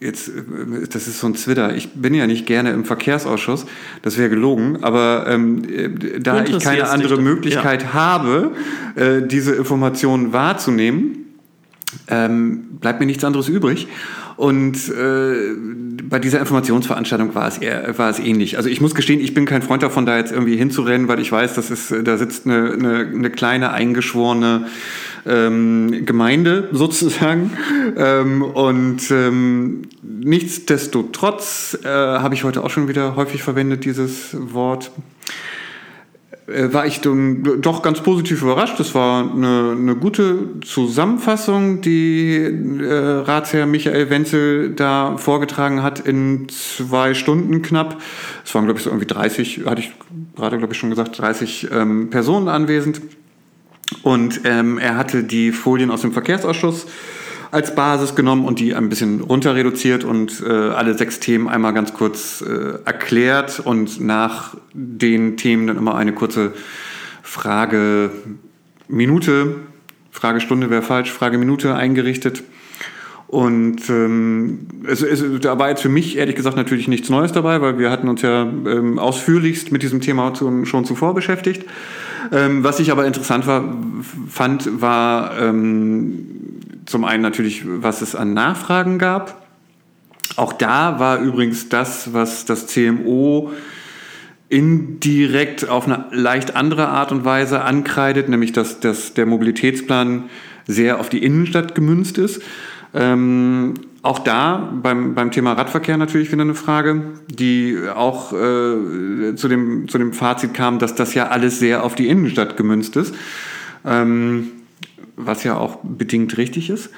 jetzt, äh, das ist so ein Zwitter. Ich bin ja nicht gerne im Verkehrsausschuss, das wäre gelogen, aber ähm, äh, da ich keine andere dich, Möglichkeit ja. habe, äh, diese Informationen wahrzunehmen, ähm, bleibt mir nichts anderes übrig. Und äh, bei dieser Informationsveranstaltung war es, eher, war es ähnlich. Also ich muss gestehen, ich bin kein Freund davon, da jetzt irgendwie hinzurennen, weil ich weiß, das ist, da sitzt eine, eine, eine kleine eingeschworene ähm, Gemeinde sozusagen. Ähm, und ähm, nichtsdestotrotz äh, habe ich heute auch schon wieder häufig verwendet, dieses Wort äh, war ich doch ganz positiv überrascht. Das war eine, eine gute Zusammenfassung, die äh, Ratsherr Michael Wenzel da vorgetragen hat in zwei Stunden knapp. Es waren, glaube ich, so irgendwie 30, hatte ich gerade, glaube ich, schon gesagt, 30 ähm, Personen anwesend. Und ähm, er hatte die Folien aus dem Verkehrsausschuss als Basis genommen und die ein bisschen runter reduziert und äh, alle sechs Themen einmal ganz kurz äh, erklärt und nach den Themen dann immer eine kurze Frage Minute, Fragestunde wäre falsch, Frageminute eingerichtet. Und ähm, es, es, da war jetzt für mich ehrlich gesagt natürlich nichts Neues dabei, weil wir hatten uns ja ähm, ausführlichst mit diesem Thema schon zuvor beschäftigt. Ähm, was ich aber interessant war, fand, war ähm, zum einen natürlich, was es an Nachfragen gab. Auch da war übrigens das, was das CMO indirekt auf eine leicht andere Art und Weise ankreidet, nämlich dass, dass der Mobilitätsplan sehr auf die Innenstadt gemünzt ist. Ähm, auch da beim, beim Thema Radverkehr natürlich wieder eine Frage, die auch äh, zu, dem, zu dem Fazit kam, dass das ja alles sehr auf die Innenstadt gemünzt ist, ähm, was ja auch bedingt richtig ist.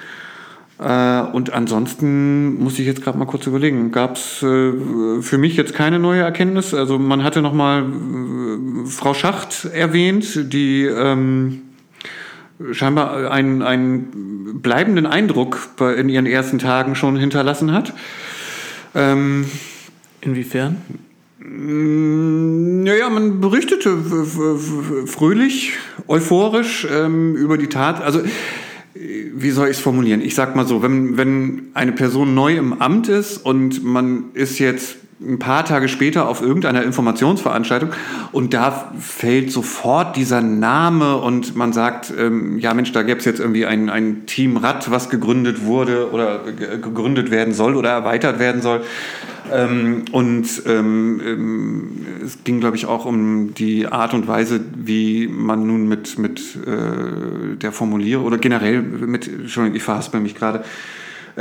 Äh, und ansonsten muss ich jetzt gerade mal kurz überlegen, gab es äh, für mich jetzt keine neue Erkenntnis. Also man hatte noch mal äh, Frau Schacht erwähnt, die ähm, scheinbar einen, einen bleibenden Eindruck in ihren ersten Tagen schon hinterlassen hat. Ähm, Inwiefern? Naja, man berichtete fröhlich, euphorisch ähm, über die Tat. Also wie soll ich es formulieren? Ich sag mal so, wenn, wenn eine Person neu im Amt ist und man ist jetzt ein paar Tage später auf irgendeiner Informationsveranstaltung und da fällt sofort dieser Name und man sagt, ähm, ja Mensch, da gäbe es jetzt irgendwie ein, ein Team Rad, was gegründet wurde oder gegründet werden soll oder erweitert werden soll. Ähm, und ähm, ähm, es ging, glaube ich, auch um die Art und Weise, wie man nun mit, mit äh, der Formulierung oder generell mit, Entschuldigung, ich verhaspel mich gerade,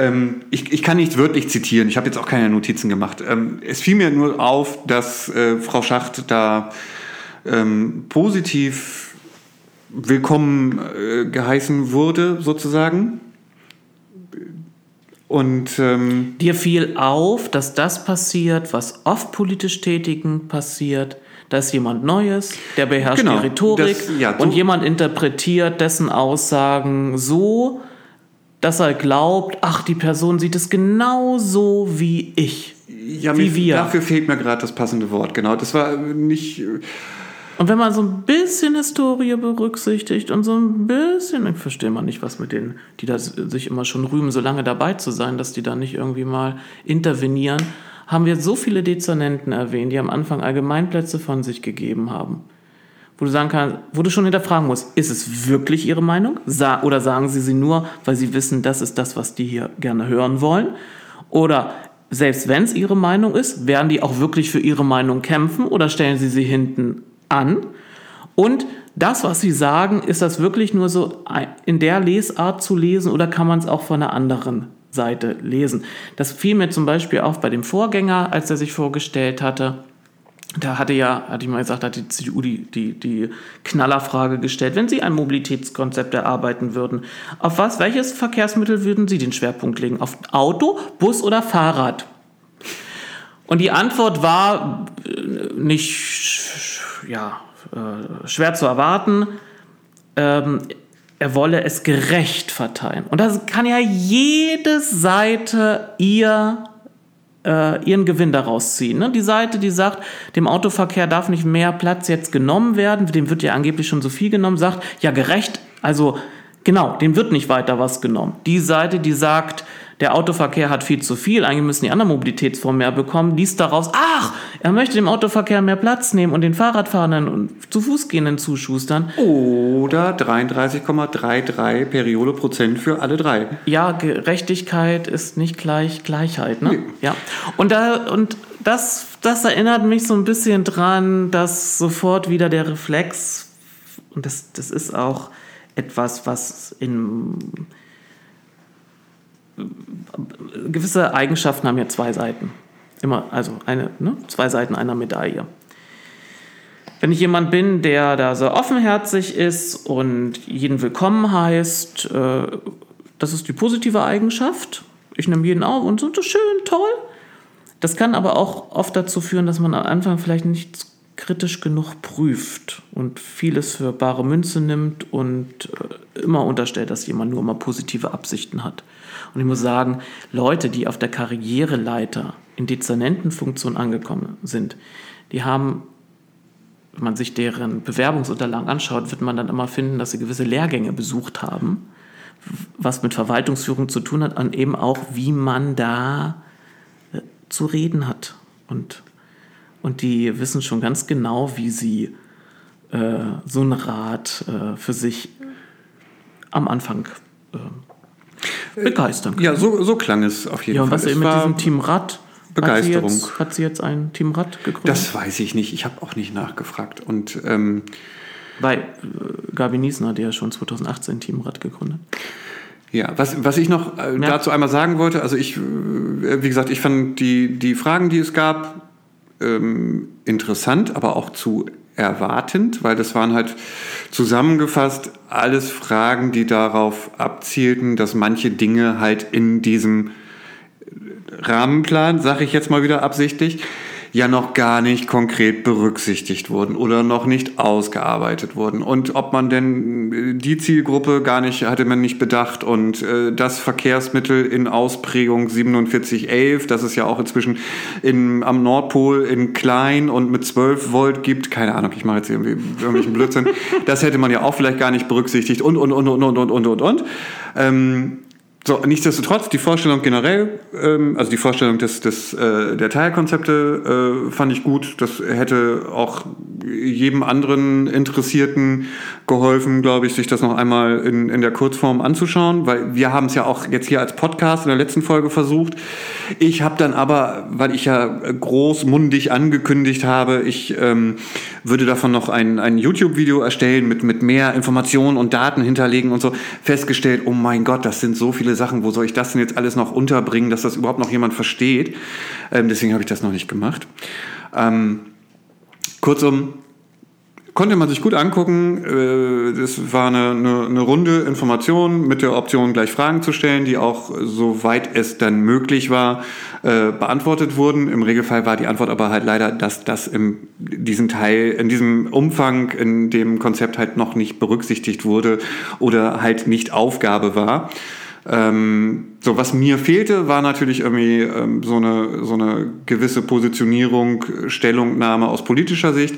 ähm, ich, ich, kann nicht wörtlich zitieren, ich habe jetzt auch keine Notizen gemacht. Ähm, es fiel mir nur auf, dass äh, Frau Schacht da ähm, positiv willkommen äh, geheißen wurde, sozusagen. Und ähm, dir fiel auf, dass das passiert, was oft politisch Tätigen passiert. Da ist jemand Neues, der beherrscht genau, die Rhetorik das, ja, so und jemand interpretiert dessen Aussagen so, dass er glaubt, ach, die Person sieht es genauso wie ich. Ja, wie wir. Dafür fehlt mir gerade das passende Wort, genau. Das war nicht. Und wenn man so ein bisschen Historie berücksichtigt und so ein bisschen, ich verstehe mal nicht, was mit denen, die da sich immer schon rühmen, so lange dabei zu sein, dass die da nicht irgendwie mal intervenieren, haben wir so viele Dezernenten erwähnt, die am Anfang Allgemeinplätze von sich gegeben haben wo du sagen kannst, wo du schon hinterfragen musst, ist es wirklich ihre Meinung? Oder sagen sie sie nur, weil sie wissen, das ist das, was die hier gerne hören wollen? Oder selbst wenn es ihre Meinung ist, werden die auch wirklich für ihre Meinung kämpfen oder stellen sie sie hinten an? Und das, was sie sagen, ist das wirklich nur so in der Lesart zu lesen oder kann man es auch von einer anderen Seite lesen? Das fiel mir zum Beispiel auf bei dem Vorgänger, als er sich vorgestellt hatte da hatte ja, hatte ich mal gesagt, hat die CDU die, die, die Knallerfrage gestellt, wenn Sie ein Mobilitätskonzept erarbeiten würden, auf was, welches Verkehrsmittel würden Sie den Schwerpunkt legen? Auf Auto, Bus oder Fahrrad? Und die Antwort war äh, nicht ja, äh, schwer zu erwarten. Ähm, er wolle es gerecht verteilen. Und das kann ja jede Seite ihr äh, ihren Gewinn daraus ziehen. Ne? Die Seite, die sagt, dem Autoverkehr darf nicht mehr Platz jetzt genommen werden, dem wird ja angeblich schon so viel genommen, sagt, ja gerecht, also genau, dem wird nicht weiter was genommen. Die Seite, die sagt, der Autoverkehr hat viel zu viel, eigentlich müssen die anderen Mobilitätsformen mehr bekommen, liest daraus, ach, er möchte dem Autoverkehr mehr Platz nehmen und den Fahrradfahrenden und zu Fußgehenden zuschustern. Oder 33,33 Periode Prozent für alle drei. Ja, Gerechtigkeit ist nicht gleich Gleichheit, ne? Nee. Ja. Und, da, und das, das erinnert mich so ein bisschen dran, dass sofort wieder der Reflex, und das, das ist auch etwas, was in gewisse Eigenschaften haben ja zwei Seiten. Immer, also eine, ne? zwei Seiten einer Medaille. Wenn ich jemand bin, der da so offenherzig ist und jeden willkommen heißt, äh, das ist die positive Eigenschaft. Ich nehme jeden auf und so, schön, toll. Das kann aber auch oft dazu führen, dass man am Anfang vielleicht nicht kritisch genug prüft und vieles für bare Münze nimmt und äh, immer unterstellt, dass jemand nur mal positive Absichten hat. Und ich muss sagen, Leute, die auf der Karriereleiter in Dezernentenfunktion angekommen sind, die haben, wenn man sich deren Bewerbungsunterlagen anschaut, wird man dann immer finden, dass sie gewisse Lehrgänge besucht haben, was mit Verwaltungsführung zu tun hat und eben auch, wie man da äh, zu reden hat. Und, und die wissen schon ganz genau, wie sie äh, so einen Rat äh, für sich am Anfang äh, begeistern kann. Ja, so, so klang es auf jeden ja, Fall. Ja, was eben mit diesem Team Rad Begeisterung. Hat sie jetzt, hat sie jetzt ein Team Rad gegründet? Das weiß ich nicht. Ich habe auch nicht nachgefragt. Und ähm, Weil äh, Gabi Niesen hat ja schon 2018 Team Rad gegründet. Ja, was, was ich noch äh, Ja. dazu einmal sagen wollte, also ich, äh, wie gesagt, ich fand die, die Fragen, die es gab, ähm, interessant, aber auch zu erwartend, weil das waren halt zusammengefasst alles Fragen, die darauf abzielten, dass manche Dinge halt in diesem Rahmenplan, sage ich jetzt mal wieder absichtlich, ja noch gar nicht konkret berücksichtigt wurden oder noch nicht ausgearbeitet wurden. Und ob man denn äh, die Zielgruppe gar nicht, hatte man nicht bedacht und äh, das Verkehrsmittel in Ausprägung 4711, das es ja auch inzwischen in, am Nordpol in klein und mit 12 Volt gibt, keine Ahnung, ich mache jetzt irgendwie irgendwelchen Blödsinn, das hätte man ja auch vielleicht gar nicht berücksichtigt und, und, und, und, und, und, und, und. Ähm, so, nichtsdestotrotz, die Vorstellung generell, ähm, also die Vorstellung des, des, äh, der Teilkonzepte äh, fand ich gut. Das hätte auch jedem anderen Interessierten geholfen, glaube ich, sich das noch einmal in, in der Kurzform anzuschauen, weil wir haben es ja auch jetzt hier als Podcast in der letzten Folge versucht. Ich habe dann aber, weil ich ja großmundig angekündigt habe, ich ähm, würde davon noch ein, ein YouTube-Video erstellen mit, mit mehr Informationen und Daten hinterlegen und so, festgestellt, oh mein Gott, das sind so viele Sachen, wo soll ich das denn jetzt alles noch unterbringen, dass das überhaupt noch jemand versteht. Ähm, deswegen habe ich das noch nicht gemacht. Ähm, kurzum, konnte man sich gut angucken. Äh, Das war eine, eine, eine runde Information mit der Option, gleich Fragen zu stellen, die auch, soweit es dann möglich war, äh, beantwortet wurden. Im Regelfall war die Antwort aber halt leider, dass das in diesem Teil, in diesem Umfang, in dem Konzept halt noch nicht berücksichtigt wurde oder halt nicht Aufgabe war. Ähm, so, was mir fehlte, war natürlich irgendwie ähm, so, eine, so eine gewisse Positionierung, Stellungnahme aus politischer Sicht.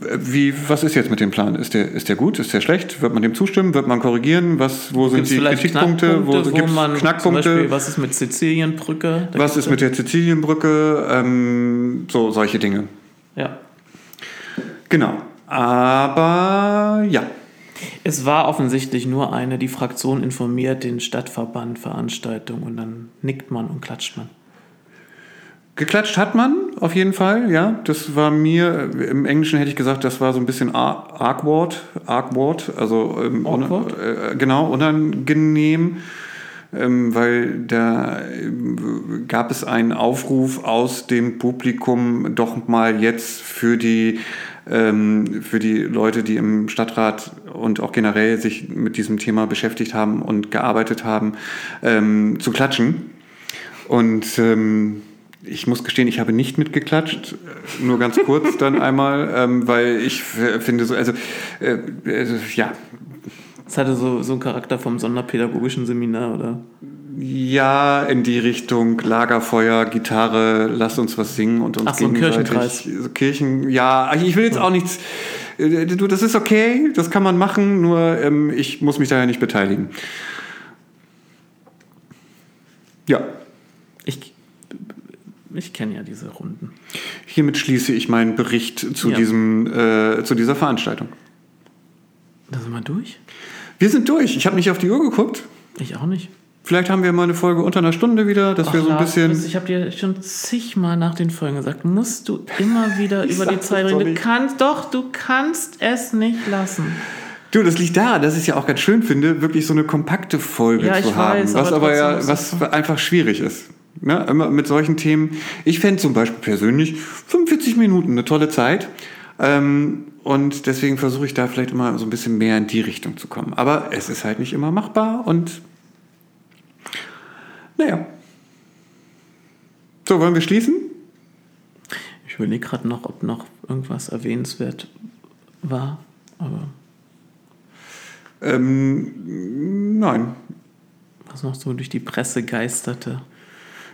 Wie, was ist jetzt mit dem Plan? Ist der, ist der gut? Ist der schlecht? Wird man dem zustimmen? Wird man korrigieren? Was, wo sind Gibt's die vielleicht Kritikpunkte? Wo, wo, man zum Knackpunkte? Beispiel, was ist mit Sizilienbrücke? Da was ist mit der Sizilienbrücke? Ähm, so, solche Dinge. Ja. Genau. Aber ja. Es war offensichtlich nur eine, die Fraktion informiert den Stadtverband Veranstaltung und dann nickt man und klatscht man. Geklatscht hat man auf jeden Fall, ja. Das war mir, im Englischen hätte ich gesagt, das war so ein bisschen ar- awkward, awkward, also ähm, Awkward? Äh, genau, unangenehm, ähm, weil da ähm, gab es einen Aufruf aus dem Publikum, doch mal jetzt für die ähm, für die Leute, die im Stadtrat und auch generell sich mit diesem Thema beschäftigt haben und gearbeitet haben, ähm, zu klatschen. Und ähm, ich muss gestehen, ich habe nicht mitgeklatscht, äh, nur ganz kurz <laughs> dann einmal, ähm, weil ich finde so, also, äh, also ja, Es hatte so, so einen Charakter vom sonderpädagogischen Seminar, oder? ja, in die Richtung Lagerfeuer, Gitarre, lasst uns was singen und uns Ach so, ein Kirchenkreis. So Kirchen, ja, ich will jetzt auch nichts, äh, du, das ist okay, das kann man machen, nur ähm, ich muss mich da ja nicht beteiligen. Ja, Ich, ich kenne ja diese Runden. hiermit schließe ich meinen Bericht zu, Ja. diesem, äh, zu dieser Veranstaltung. Da sind wir durch? Wir sind durch. Ich habe nicht auf die Uhr geguckt. Ich auch nicht. Vielleicht haben wir mal eine Folge unter einer Stunde wieder, dass wir Ach, so ein Lars, bisschen. Ich habe dir schon zigmal nach den Folgen gesagt, musst du immer wieder <laughs> über die Zeit reden. Du kannst, doch, du kannst es nicht lassen. Du, das liegt da, dass ich es ja auch ganz schön finde, wirklich so eine kompakte Folge Ja, zu haben. weiß, was aber aber ja, was einfach schwierig ist. Ne? Immer mit solchen Themen. Ich fände zum Beispiel persönlich 45 Minuten eine tolle Zeit. Ähm, und deswegen versuche ich da vielleicht immer so ein bisschen mehr in die Richtung zu kommen. Aber es ist halt nicht immer machbar und naja. So, wollen wir schließen? Ich überlege gerade noch, ob noch irgendwas erwähnenswert war. Aber Ähm, nein. was noch so durch die Presse geisterte.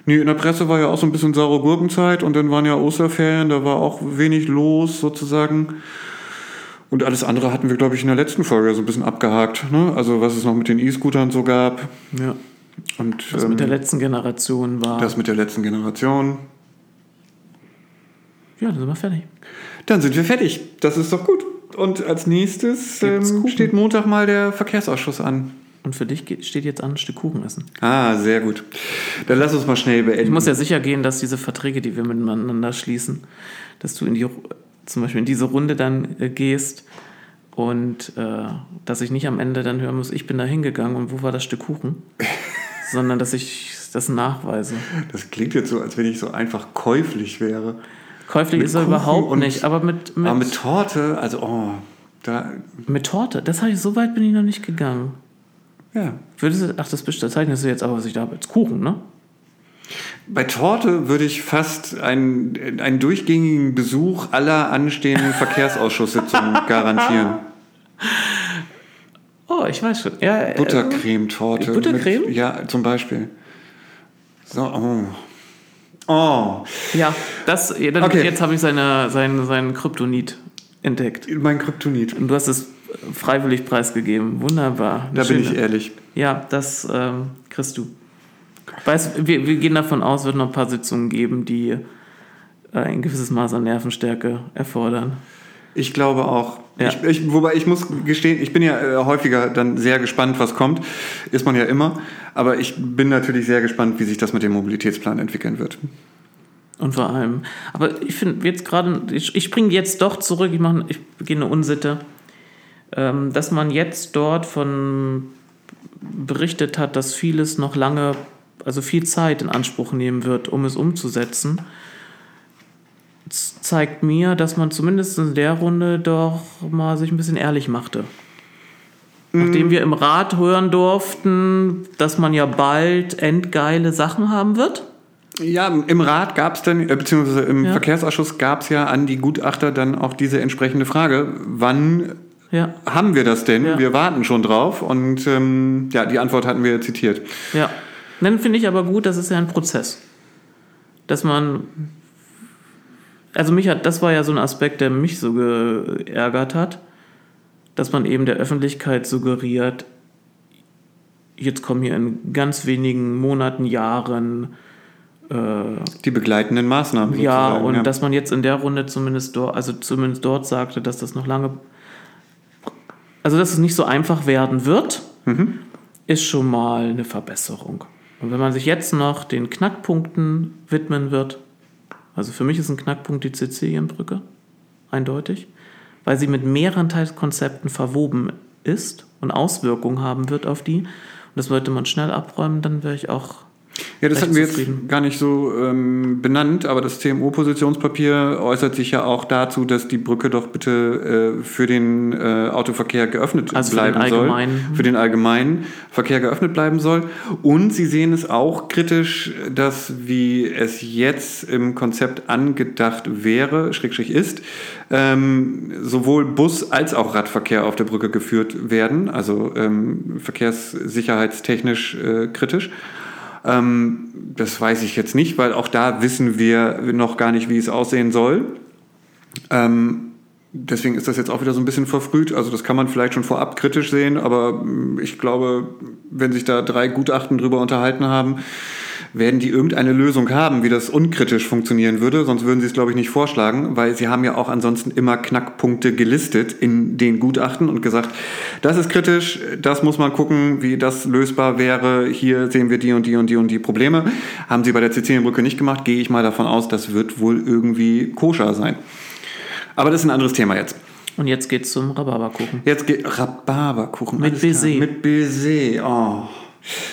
Nee, in der Presse war ja auch so ein bisschen saure Gurkenzeit und dann waren ja Osterferien, da war auch wenig los sozusagen. Und alles andere hatten wir, glaube ich, in der letzten Folge so ein bisschen abgehakt. Ne? Also was es noch mit den E-Scootern so gab. Ja. Und Was ähm, mit der letzten Generation war. das mit der letzten Generation. ja, dann sind wir fertig. Dann sind wir fertig. Das ist doch gut. Und als nächstes ähm, steht Montag mal der Verkehrsausschuss an. Und für dich steht jetzt an, ein Stück Kuchen essen. Ah, sehr gut. Dann lass uns mal schnell beenden. Ich muss ja sicher gehen, dass diese Verträge, die wir miteinander schließen, dass du in die, zum Beispiel in diese Runde dann äh, gehst und äh, dass ich nicht am Ende dann hören muss, ich bin da hingegangen und wo war das Stück Kuchen, <laughs> sondern dass ich das nachweise. Das klingt jetzt so, als wenn ich so einfach käuflich wäre. Käuflich Mit ist er Kuchen überhaupt nicht, aber mit, mit, Aber mit Torte, also, oh, da, mit Torte, das habe ich, so weit bin ich noch nicht gegangen. Ja. Würdest du, ach, das bezeichnest du jetzt aber, was ich da habe, als Kuchen, ne? Bei Torte würde ich fast einen, einen durchgängigen Besuch aller anstehenden <laughs> Verkehrsausschusssitzungen garantieren. Oh, ich weiß schon. Ja, äh, Buttercremetorte. Buttercreme? Mit, ja, zum Beispiel. So, oh. Oh, Ja, das, ja, Okay. jetzt habe ich seine, seinen, seinen Kryptonit entdeckt. mein Kryptonit. Und du hast es freiwillig preisgegeben. Wunderbar. Da bin ich Schöne- ehrlich. Ja, das ähm, kriegst du. Weißt, wir, wir gehen davon aus, es wird noch ein paar Sitzungen geben, die äh, ein gewisses Maß an Nervenstärke erfordern. Ich glaube auch. Ja. Ich, ich, wobei ich muss gestehen, ich bin ja äh, häufiger dann sehr gespannt, was kommt. Ist man ja immer. Aber ich bin natürlich sehr gespannt, wie sich das mit dem Mobilitätsplan entwickeln wird. Und vor allem, aber ich finde jetzt gerade, ich, ich springe jetzt doch zurück, ich, mache, ich beginne eine Unsitte, dass man jetzt dort von berichtet hat, dass vieles noch lange, also viel Zeit in Anspruch nehmen wird, um es umzusetzen. Zeigt mir, dass man zumindest in der Runde doch mal sich ein bisschen ehrlich machte. Nachdem wir im Rat hören durften, dass man ja bald endgeile Sachen haben wird. Ja, im Rat gab es dann, äh, beziehungsweise im Ja. Verkehrsausschuss gab es ja an die Gutachter dann auch diese entsprechende Frage, wann Ja, haben wir das denn? Ja. Wir warten schon drauf. Und ähm, ja, die Antwort hatten wir zitiert. Ja. Dann finde ich aber gut, das ist ja ein Prozess. Dass man. Also mich hat, das war ja so ein Aspekt, der mich so geärgert hat, dass man eben der Öffentlichkeit suggeriert, jetzt kommen hier in ganz wenigen Monaten, Jahren, äh, Die begleitenden Maßnahmen. ja, und dass man jetzt in der Runde zumindest dort, also zumindest dort sagte, dass das noch lange, also dass es nicht so einfach werden wird, ist schon mal eine Verbesserung. Und wenn man sich jetzt noch den Knackpunkten widmen wird, also für mich ist ein Knackpunkt die Sizilienbrücke, eindeutig, weil sie mit mehreren Teilkonzepten verwoben ist und Auswirkungen haben wird auf die. Und das sollte man schnell abräumen, dann wäre ich auch Ja, das hatten wir jetzt gar nicht so ähm, benannt, aber das CMO-Positionspapier äußert sich ja auch dazu, dass die Brücke doch bitte äh, für den äh, Autoverkehr geöffnet Also für bleiben soll. allgemeinen. Für den allgemeinen Verkehr geöffnet bleiben soll. Und sie sehen es auch kritisch, dass wie es jetzt im Konzept angedacht wäre, Schrägstrich ist, ähm, sowohl Bus- als auch Radverkehr auf der Brücke geführt werden, also ähm, verkehrssicherheitstechnisch äh, kritisch. Ähm, das weiß ich jetzt nicht, weil auch da wissen wir noch gar nicht, wie es aussehen soll. Ähm, deswegen ist das jetzt auch wieder so ein bisschen verfrüht. Also das kann man vielleicht schon vorab kritisch sehen, aber mm, ich glaube, wenn sich da drei Gutachten drüber unterhalten haben, werden die irgendeine Lösung haben, wie das unkritisch funktionieren würde. Sonst würden sie es, glaube ich, nicht vorschlagen, weil sie haben ja auch ansonsten immer Knackpunkte gelistet in den Gutachten und gesagt, das ist kritisch, das muss man gucken, wie das lösbar wäre. Hier sehen wir die und die und die und die Probleme. Haben sie bei der Sizilienbrücke nicht gemacht, gehe ich mal davon aus, das wird wohl irgendwie koscher sein. Aber das ist ein anderes Thema jetzt. Und jetzt geht's zum Rhabarberkuchen. Jetzt geht Rhabarberkuchen. Mit. Baiser. Mit Baiser. Oh.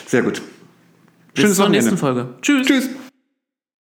Sehr gut. Bis Schönes zur Wochenende. nächsten Folge. Tschüss. Tschüss.